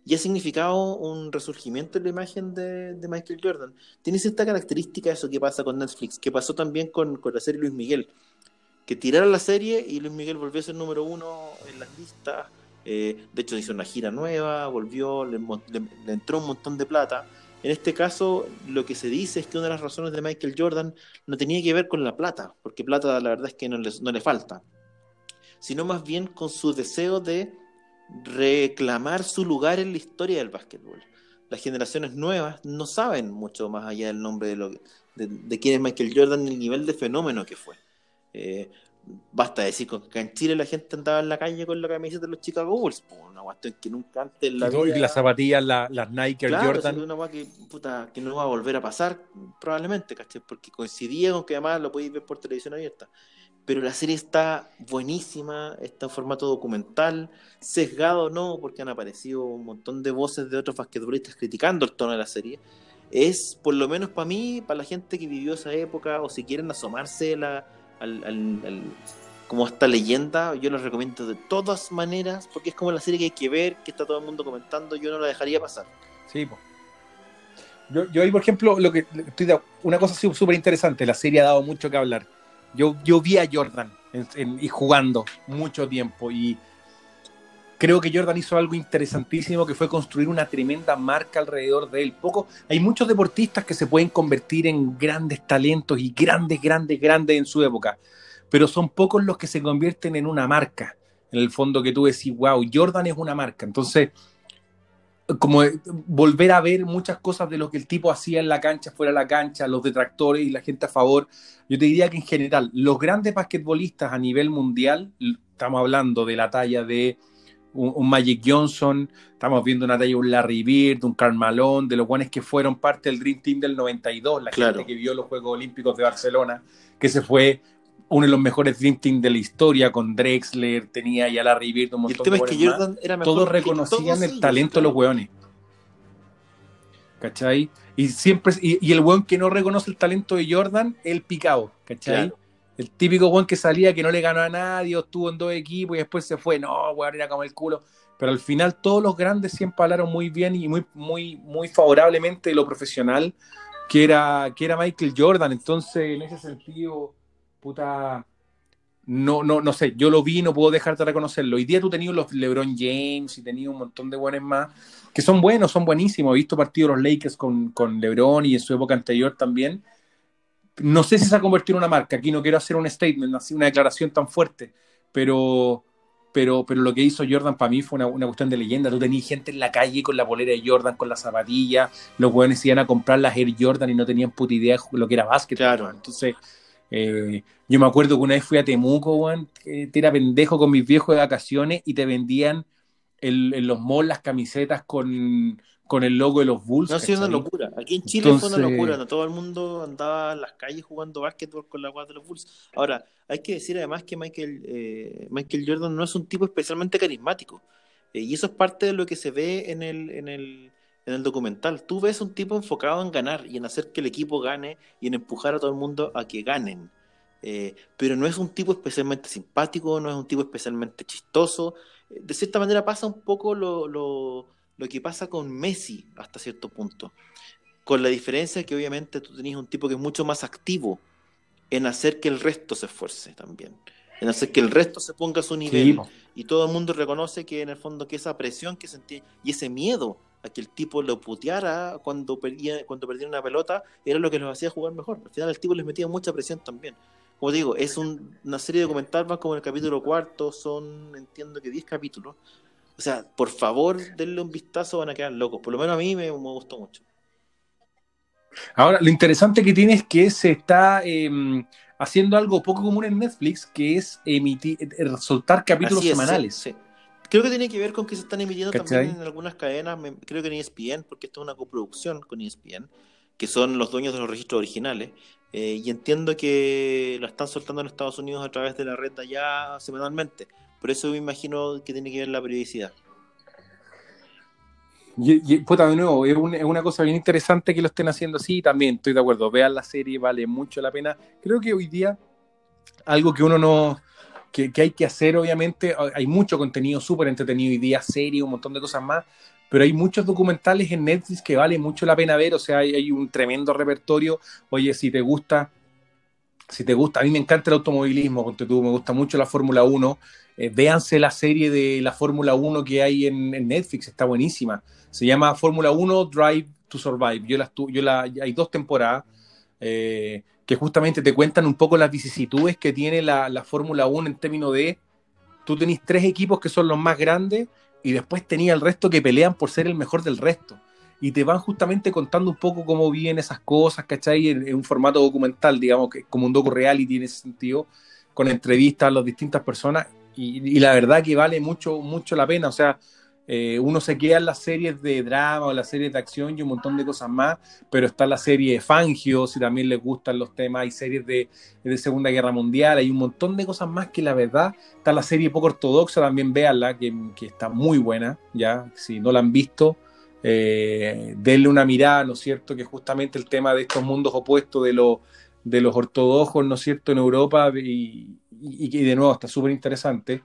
Y ha significado un resurgimiento en la imagen de, de Michael Jordan. Tiene cierta característica eso que pasa con Netflix, que pasó también con, con la serie Luis Miguel, que tiraron la serie y Luis Miguel volvió a ser número uno en las listas. Eh, de hecho, hizo una gira nueva, volvió, le entró un montón de plata. En este caso, lo que se dice es que una de las razones de Michael Jordan no tenía que ver con la plata, porque plata la verdad es que no le, no le falta, sino más bien con su deseo de reclamar su lugar en la historia del básquetbol. Las generaciones nuevas no saben mucho más allá del nombre de, de quién es Michael Jordan ni el nivel de fenómeno que fue. Eh, basta decir que acá en Chile la gente andaba en la calle con la camiseta de los Chicago Bulls, una cuestión que nunca antes la y, vida- las zapatillas, la- las Nike Claro, Jordan. es una weá que, puta, que no va a volver a pasar, probablemente, ¿cachai? Porque coincidía con que además lo podéis ver por televisión abierta. Pero la serie está buenísima, está en formato documental, sesgado no, porque han aparecido un montón de voces de otros basquetbolistas criticando el tono de la serie. Es, por lo menos para mí, para la gente que vivió esa época, o si quieren asomarse la- al, como esta leyenda, yo la recomiendo de todas maneras, porque es como la serie que hay que ver, que está todo el mundo comentando, yo no la dejaría pasar. Sí. Yo, yo ahí, por ejemplo, lo que estoy de- una cosa súper interesante, la serie ha dado mucho que hablar. Yo, yo vi a Jordan y jugando mucho tiempo y creo que Jordan hizo algo interesantísimo que fue construir una tremenda marca alrededor de él. Poco, hay muchos deportistas que se pueden convertir en grandes talentos y grandes, grandes, grandes en su época, pero son pocos los que se convierten en una marca. En el fondo que tú decís, wow, Jordan es una marca. Entonces, como eh, volver a ver muchas cosas de lo que el tipo hacía en la cancha, fuera de la cancha, los detractores y la gente a favor. Yo te diría que en general, los grandes basquetbolistas a nivel mundial, estamos hablando de la talla de un, un Magic Johnson, estamos viendo una talla de un Larry Bird, un Karl Malone, de los guanes que fueron parte del Dream Team del 92, la Claro. gente que vio los Juegos Olímpicos de Barcelona, que se fue uno de los mejores Dream Team de la historia con Drexler, tenía ya Larry Bird, un Y el montón tema de es que más Jordan era mejor todos reconocían todos el talento de los hueones. ¿Cachai? Y siempre, y, y el hueón que no reconoce el talento de Jordan el picado, ¿cachai? Claro. El típico hueón que salía, que no le ganó a nadie, estuvo en dos equipos y después se fue, no, hueón, era como el culo. Pero al final todos los grandes siempre hablaron muy bien y muy, muy, muy favorablemente de lo profesional que era, que era Michael Jordan. Entonces, en ese sentido, puta, no, no, no sé, yo lo vi, no puedo dejar de reconocerlo. Hoy día tú tenías los LeBron James y tenías un montón de buenos más, que son buenos, son buenísimos. He visto partidos de los Lakers con, con LeBron y en su época anterior también. No sé si se ha convertido en una marca. Aquí no quiero hacer un statement, así una declaración tan fuerte, pero, pero, pero lo que hizo Jordan para mí fue una, una cuestión de leyenda. Tú tenías gente en la calle con la polera de Jordan, con la zapatilla, los buenos iban a comprar las Air Jordan y no tenían puta idea de lo que era básquet. Claro. Entonces, eh, yo me acuerdo que una vez fui a Temuco, weón, que era pendejo con mis viejos de vacaciones y te vendían en, en los malls las camisetas con, con el logo de los Bulls. No ha sido una locura. Aquí en Chile fue una locura. No todo el mundo andaba en las calles jugando básquetbol con la guata de los Bulls. Ahora, hay que decir además que Michael, eh, Michael Jordan no es un tipo especialmente carismático. Eh, y eso es parte de lo que se ve en el, en el, en el documental. Tú ves un tipo enfocado en ganar y en hacer que el equipo gane y en empujar a todo el mundo a que ganen. Eh, pero no es un tipo especialmente simpático, no es un tipo especialmente chistoso. De cierta manera pasa un poco lo, lo, lo que pasa con Messi hasta cierto punto. Con la diferencia que obviamente tú tenías un tipo que es mucho más activo en hacer que el resto se esfuerce también. En hacer que el resto se ponga a su nivel. Sí. Y todo el mundo reconoce que en el fondo que esa presión que sentía y ese miedo a que el tipo lo puteara cuando perdía, cuando perdía una pelota era lo que los hacía jugar mejor. Al final el tipo les metía mucha presión también. Como te digo, es un- una serie documental más como en el capítulo cuarto, son entiendo que 10 capítulos. O sea, por favor, denle un vistazo, van a quedar locos. Por lo menos a mí me, me gustó mucho. Ahora, lo interesante que tiene es que se está eh, haciendo algo poco común en Netflix, que es emitir, eh, soltar capítulos es, semanales. sí, sí. Creo que tiene que ver con que se están emitiendo ¿Cachai? también en algunas cadenas, me- creo que en ESPN, porque esto es una coproducción con ESPN, que son los dueños de los registros originales. eh, y entiendo que lo están soltando en Estados Unidos a través de la red de allá semanalmente. Por eso me imagino que tiene que ver la periodicidad. Y, y, puta, de nuevo, es, un- es una cosa bien interesante que lo estén haciendo así. También estoy de acuerdo. Vean la serie, vale mucho la pena. Creo que hoy día, algo que uno no. que, hay que hacer, obviamente, hay mucho contenido súper entretenido hoy día, serie, un montón de cosas más. Pero hay muchos documentales en Netflix que vale mucho la pena ver. O sea, hay un tremendo repertorio. Oye, si te gusta. Si te gusta, a mí me encanta el automovilismo, ponte me gusta mucho la Fórmula 1. Eh, véanse la serie de la Fórmula 1 que hay en, Netflix, está buenísima. Se llama Fórmula 1 Drive to Survive. Yo la, estu- yo la, hay dos temporadas eh, que justamente te cuentan un poco las vicisitudes que tiene la, la Fórmula 1 en términos de, tú tenés tres equipos que son los más grandes y después tenía el resto que pelean por ser el mejor del resto. Y te van justamente contando un poco cómo viven esas cosas, ¿cachai? En, en un formato documental, digamos, que como un docu reality en ese sentido, con entrevistas a las distintas personas. Y, la verdad que vale mucho, mucho la pena. O sea, eh, uno se queda en las series de drama o las series de acción y un montón de cosas más, pero está la serie de Fangio, si también les gustan los temas, hay series de, de Segunda Guerra Mundial, hay un montón de cosas más que la verdad, está la serie poco ortodoxa, también véanla, que, que está muy buena, ya, si no la han visto, eh, denle una mirada, ¿no es cierto? Que justamente el tema de estos mundos opuestos de, los ortodoxos, ¿no es cierto?, en Europa y, y, y de nuevo está súper interesante.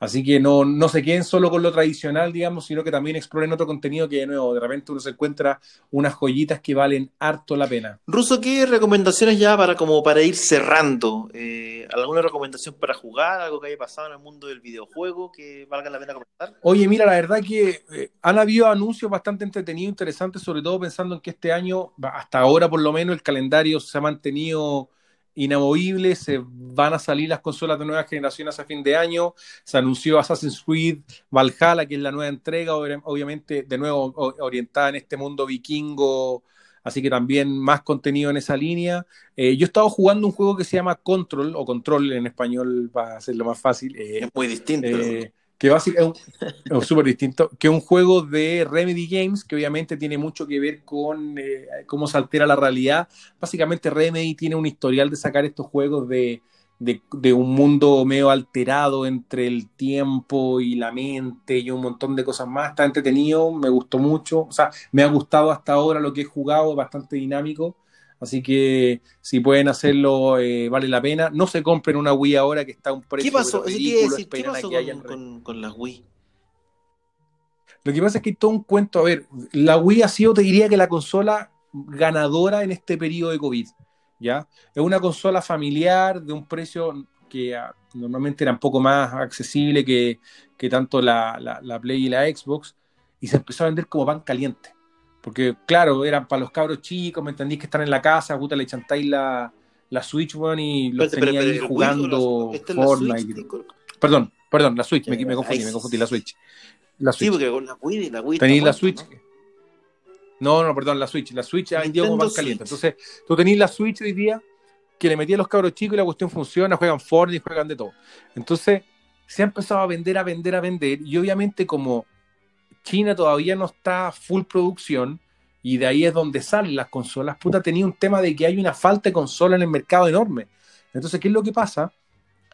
Así que no, no se queden solo con lo tradicional, digamos, sino que también exploren otro contenido que de nuevo, de repente uno se encuentra unas joyitas que valen harto la pena. Ruso, ¿qué recomendaciones ya para como para ir cerrando? Eh, ¿Alguna recomendación para jugar? ¿Algo que haya pasado en el mundo del videojuego que valga la pena comentar? Oye, mira, la verdad que eh, han habido anuncios bastante entretenidos, interesantes, sobre todo pensando en que este año, hasta ahora por lo menos, el calendario se ha mantenido inamovible, se van a salir las consolas de nueva generación hacia fin de año, se anunció Assassin's Creed Valhalla, que es la nueva entrega, obviamente de nuevo orientada en este mundo vikingo, así que también más contenido en esa línea. Eh, yo he estado jugando un juego que se llama Control, o Control en español para hacerlo más fácil. Eh, es muy distinto. Eh, que básicamente es, súper distinto, que un juego de Remedy Games, que obviamente tiene mucho que ver con eh, cómo se altera la realidad. Básicamente Remedy tiene un historial de sacar estos juegos de, de, de, un mundo medio alterado entre el tiempo y la mente y un montón de cosas más. Está entretenido, me gustó mucho, o sea, me ha gustado hasta ahora lo que he jugado, bastante dinámico. Así que si pueden hacerlo, eh, vale la pena. No se compren una Wii ahora que está a un precio ¿Qué pasó? ridículo. Decir, ¿Qué pasó con, con, con las Wii? Lo que pasa es que hay todo un cuento. A ver, la Wii ha sido, te diría que la consola ganadora en este periodo de COVID. ¿ya? Es una consola familiar de un precio que uh, normalmente era un poco más accesible que, que tanto la, la, la, Play y la Xbox. Y se empezó a vender como pan caliente. Porque, claro, eran para los cabros chicos, ¿me entendís? Que están en la casa, puta, le chantáis la, la Switch, bueno, y los pero, tenía pero, ahí jugando ¿Esta Fortnite. Switch? Perdón, perdón, la Switch, me, me confundí, me confundí, la Switch. La Switch. Sí, porque con la Wii, la Wii Tenéis la Switch. ¿no? No, no, perdón, la Switch. La Switch ha vendido como pan caliente. Entonces, tú tenéis la Switch hoy día que le metí a los cabros chicos y la cuestión funciona, juegan Fortnite, juegan de todo. Entonces, se ha empezado a vender, a vender, a vender. Y obviamente, como China todavía no está full producción y de ahí es donde salen las consolas, puta, tenía un tema de que hay una falta de consola en el mercado enorme. Entonces, ¿qué es lo que pasa?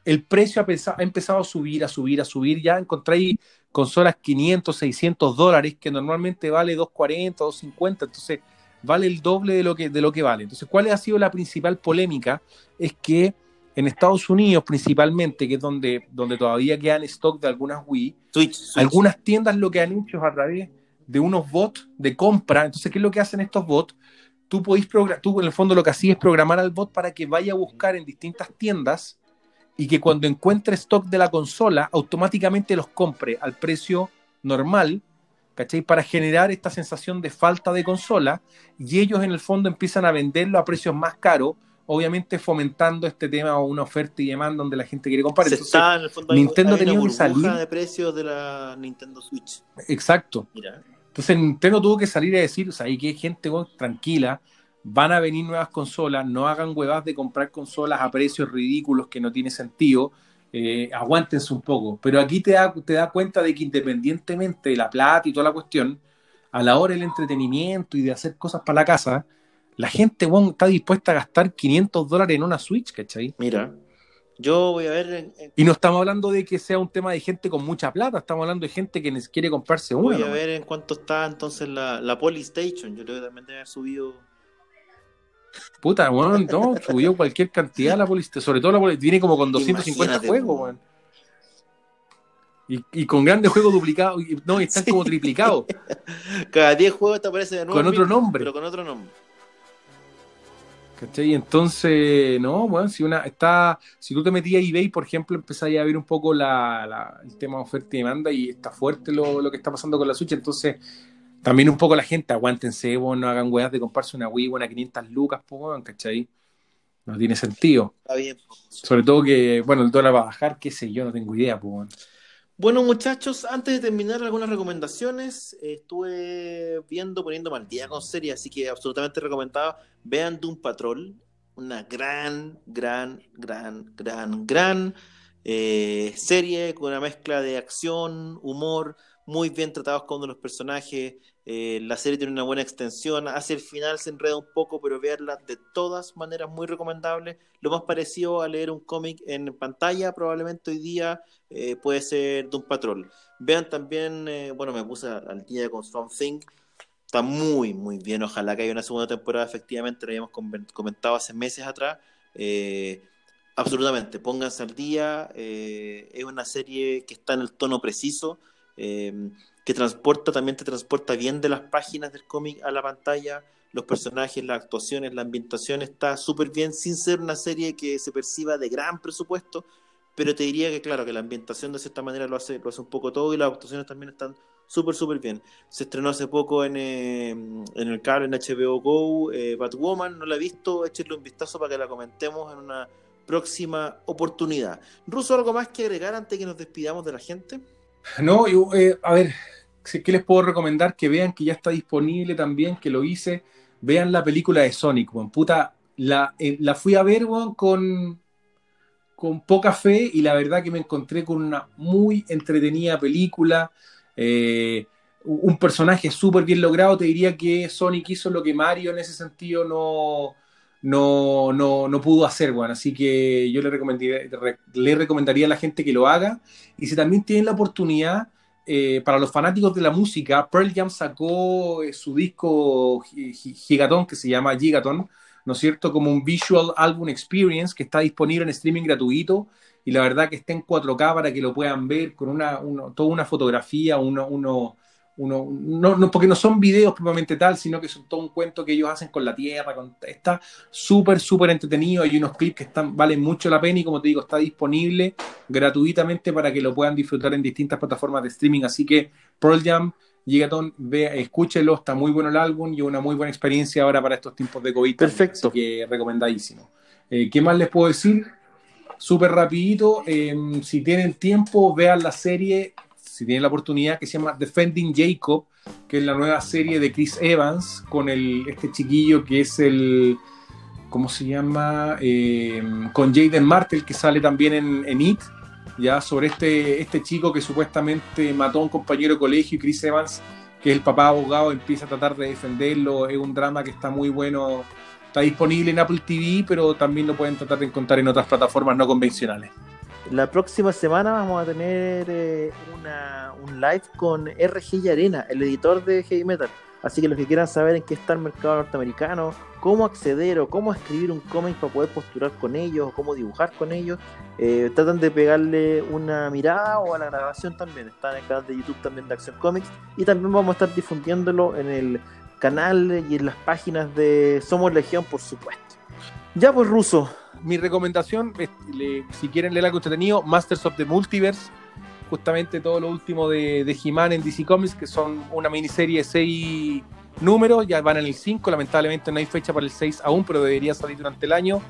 El precio ha, empezado a subir, a subir, a subir. Ya encontré consolas 500, 600 dólares que normalmente vale 240, 250. Entonces, vale el doble de lo que, de lo que vale. Entonces, ¿cuál ha sido la principal polémica? Es que en Estados Unidos principalmente, que es donde, donde todavía quedan stock de algunas Wii, algunas tiendas lo que han hecho es a través de unos bots de compra. Entonces, ¿qué es lo que hacen estos bots? Tú, podés tú en el fondo lo que hacías es programar al bot para que vaya a buscar en distintas tiendas y que cuando encuentre stock de la consola, automáticamente los compre al precio normal, ¿cachai? Para generar esta sensación de falta de consola y ellos en el fondo empiezan a venderlo a precios más caros, obviamente fomentando este tema o una oferta y demanda donde la gente quiere comprar. Entonces, está, en el fondo, Nintendo tenía que salir de precios de la Nintendo Switch. Exacto. Mira. Entonces Nintendo tuvo que salir a decir, o sea, hay que gente tranquila, van a venir nuevas consolas, no hagan huevas de comprar consolas a precios ridículos que no tiene sentido, eh, aguántense un poco. Pero aquí te da, te da cuenta de que independientemente de la plata y toda la cuestión, a la hora del entretenimiento y de hacer cosas para la casa, la gente está dispuesta a gastar 500 dólares en una Switch, ¿cachai? Mira, yo voy a ver. Y no estamos hablando de que sea un tema de gente con mucha plata, estamos hablando de gente que quiere comprarse una. Voy a ver en cuánto está entonces la, la Polystation. Yo creo que también debe haber subido. Puta, bueno, no, subió cualquier cantidad la Polystation. Sobre todo la Polystation. Viene como con 250 juegos, weón. Y, y, con grandes juegos duplicados. No, están como triplicados. Cada 10 juegos te aparece de nuevo. Con otro nombre. Pero con otro nombre. ¿Cachai? Entonces, no, bueno, si una está, si tú te metías a eBay, por ejemplo, empezáis a ver un poco la, el tema oferta y demanda y está fuerte lo, lo, que está pasando con la Switch, entonces también un poco la gente, aguántense, bueno, no hagan weas de comprarse una Wii, buena 500 lucas, pues, ¿cachai? No tiene sentido. Está bien. Sobre todo que, bueno, el dólar va a bajar, qué sé yo, no tengo idea, pues. Bueno, muchachos, antes de terminar algunas recomendaciones, estuve viendo, poniéndome al día con serie, así que absolutamente recomendado. Vean Doom Patrol, una gran, gran, gran, gran, gran eh, serie con una mezcla de acción, humor, muy bien tratados con los personajes. Eh, la serie tiene una buena extensión. Hacia el final se enreda un poco, pero verla de todas maneras muy recomendable. Lo más parecido a leer un cómic en pantalla, probablemente hoy día, eh, puede ser Doom Patrol. Vean también, eh, bueno, me puse al día con Thing. Está muy, muy bien. Ojalá que haya una segunda temporada. Efectivamente, lo habíamos comentado hace meses atrás. absolutamente, pónganse al día. es una serie que está en el tono preciso que transporta, también te transporta bien de las páginas del cómic a la pantalla, los personajes, las actuaciones, la ambientación está súper bien, sin ser una serie que se perciba de gran presupuesto, pero te diría que claro, que la ambientación de cierta manera lo hace, lo hace un poco todo y las actuaciones también están súper, súper bien. Se estrenó hace poco en, eh, en el cable, en HBO Go, eh, Batwoman, no la he visto, échenle un vistazo para que la comentemos en una próxima oportunidad. Ruso, ¿algo más que agregar antes que nos despidamos de la gente? No, yo, eh, a ver, ¿qué les puedo recomendar? Que vean que ya está disponible también, que lo hice. Vean la película de Sonic. Puta, la, eh, la fui a ver, con, con poca fe y la verdad que me encontré con una muy entretenida película. Eh, un personaje súper bien logrado. Te diría que Sonic hizo lo que Mario en ese sentido no, no, no, no pudo hacer, weón. Así que yo le recomendaría, le recomendaría a la gente que lo haga. Y si también tienen la oportunidad eh, para los fanáticos de la música, Pearl Jam sacó eh, su disco Gigaton, que se llama Gigaton, ¿no es cierto? Como un Visual Album Experience que está disponible en streaming gratuito y la verdad que está en 4K para que lo puedan ver con una, toda una fotografía, uno, uno uno, no, no, porque no son videos propiamente tal, sino que son todo un cuento que ellos hacen con la tierra, con, está súper, súper entretenido, hay unos clips que están, valen mucho la pena y como te digo, está disponible gratuitamente para que lo puedan disfrutar en distintas plataformas de streaming, así que Pearl Jam, Gigaton, ve, escúchelo, está muy bueno el álbum y una muy buena experiencia ahora para estos tiempos de COVID. Perfecto. Así que recomendadísimo. Eh, ¿Qué más les puedo decir? Súper rapidito, em, si tienen tiempo, vean la serie si tienen la oportunidad, que se llama Defending Jacob, que es la nueva serie de Chris Evans, con el, este chiquillo que es el, ¿cómo se llama? Eh, con Jaden Martel, que sale también en, It. ya sobre este, este chico que supuestamente mató a un compañero de colegio y Chris Evans, que es el papá abogado, empieza a tratar de defenderlo. Es un drama que está muy bueno. Está disponible en Apple TV, pero también lo pueden tratar de encontrar en otras plataformas no convencionales. La próxima semana vamos a tener eh, un live con RG y Arena, el editor de Heavy Metal. Así que los que quieran saber en qué está el mercado norteamericano, cómo acceder o cómo escribir un cómic para poder postular con ellos o cómo dibujar con ellos, eh, tratan de pegarle una mirada o a la grabación también. Está en el canal de YouTube también de Acción Comics y también vamos a estar difundiéndolo en el canal y en las páginas de Somos Legión, por supuesto. Ya pues, Ruso. Mi recomendación, si quieren leer algo entretenido, Masters of the Multiverse justamente todo lo último de, de He-Man en DC Comics, que son una miniserie de 6 números, ya van en el 5, lamentablemente no hay fecha para el 6 aún, pero debería salir durante el año.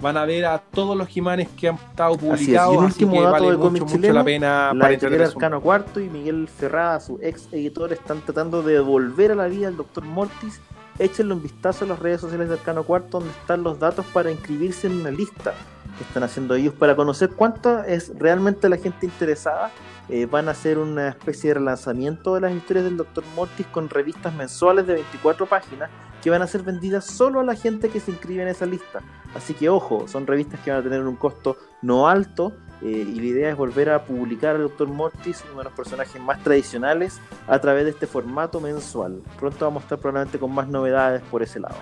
Van a ver a todos los He-Manes que han estado publicados. Y un último dato vale de mucho, la pena la editorial Arcano Cuarto y Miguel Ferrada, su ex editor, están tratando de devolver a la vida al Dr. Mortis. Échenle un vistazo a las redes sociales de Arcano Cuarto, donde están los datos para inscribirse en una lista que están haciendo ellos para conocer cuánta es realmente la gente interesada. Eh, van a hacer una especie de relanzamiento de las historias del Dr. Mortis con revistas mensuales de 24 páginas que van a ser vendidas solo a la gente que se inscribe en esa lista. Así que ojo, son revistas que van a tener un costo no alto eh, y la idea es volver a publicar al Dr. Mortis, uno de los personajes más tradicionales, a través de este formato mensual. Pronto vamos a estar probablemente con más novedades por ese lado.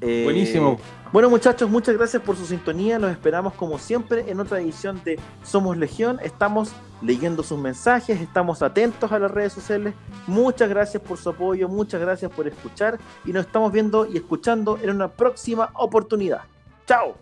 Eh, Buenísimo. Bueno muchachos, muchas gracias por su sintonía. Los esperamos como siempre en otra edición de Somos Legión. Estamos leyendo sus mensajes, estamos atentos a las redes sociales. Muchas gracias por su apoyo, muchas gracias por escuchar y nos estamos viendo y escuchando en una próxima oportunidad. Chao.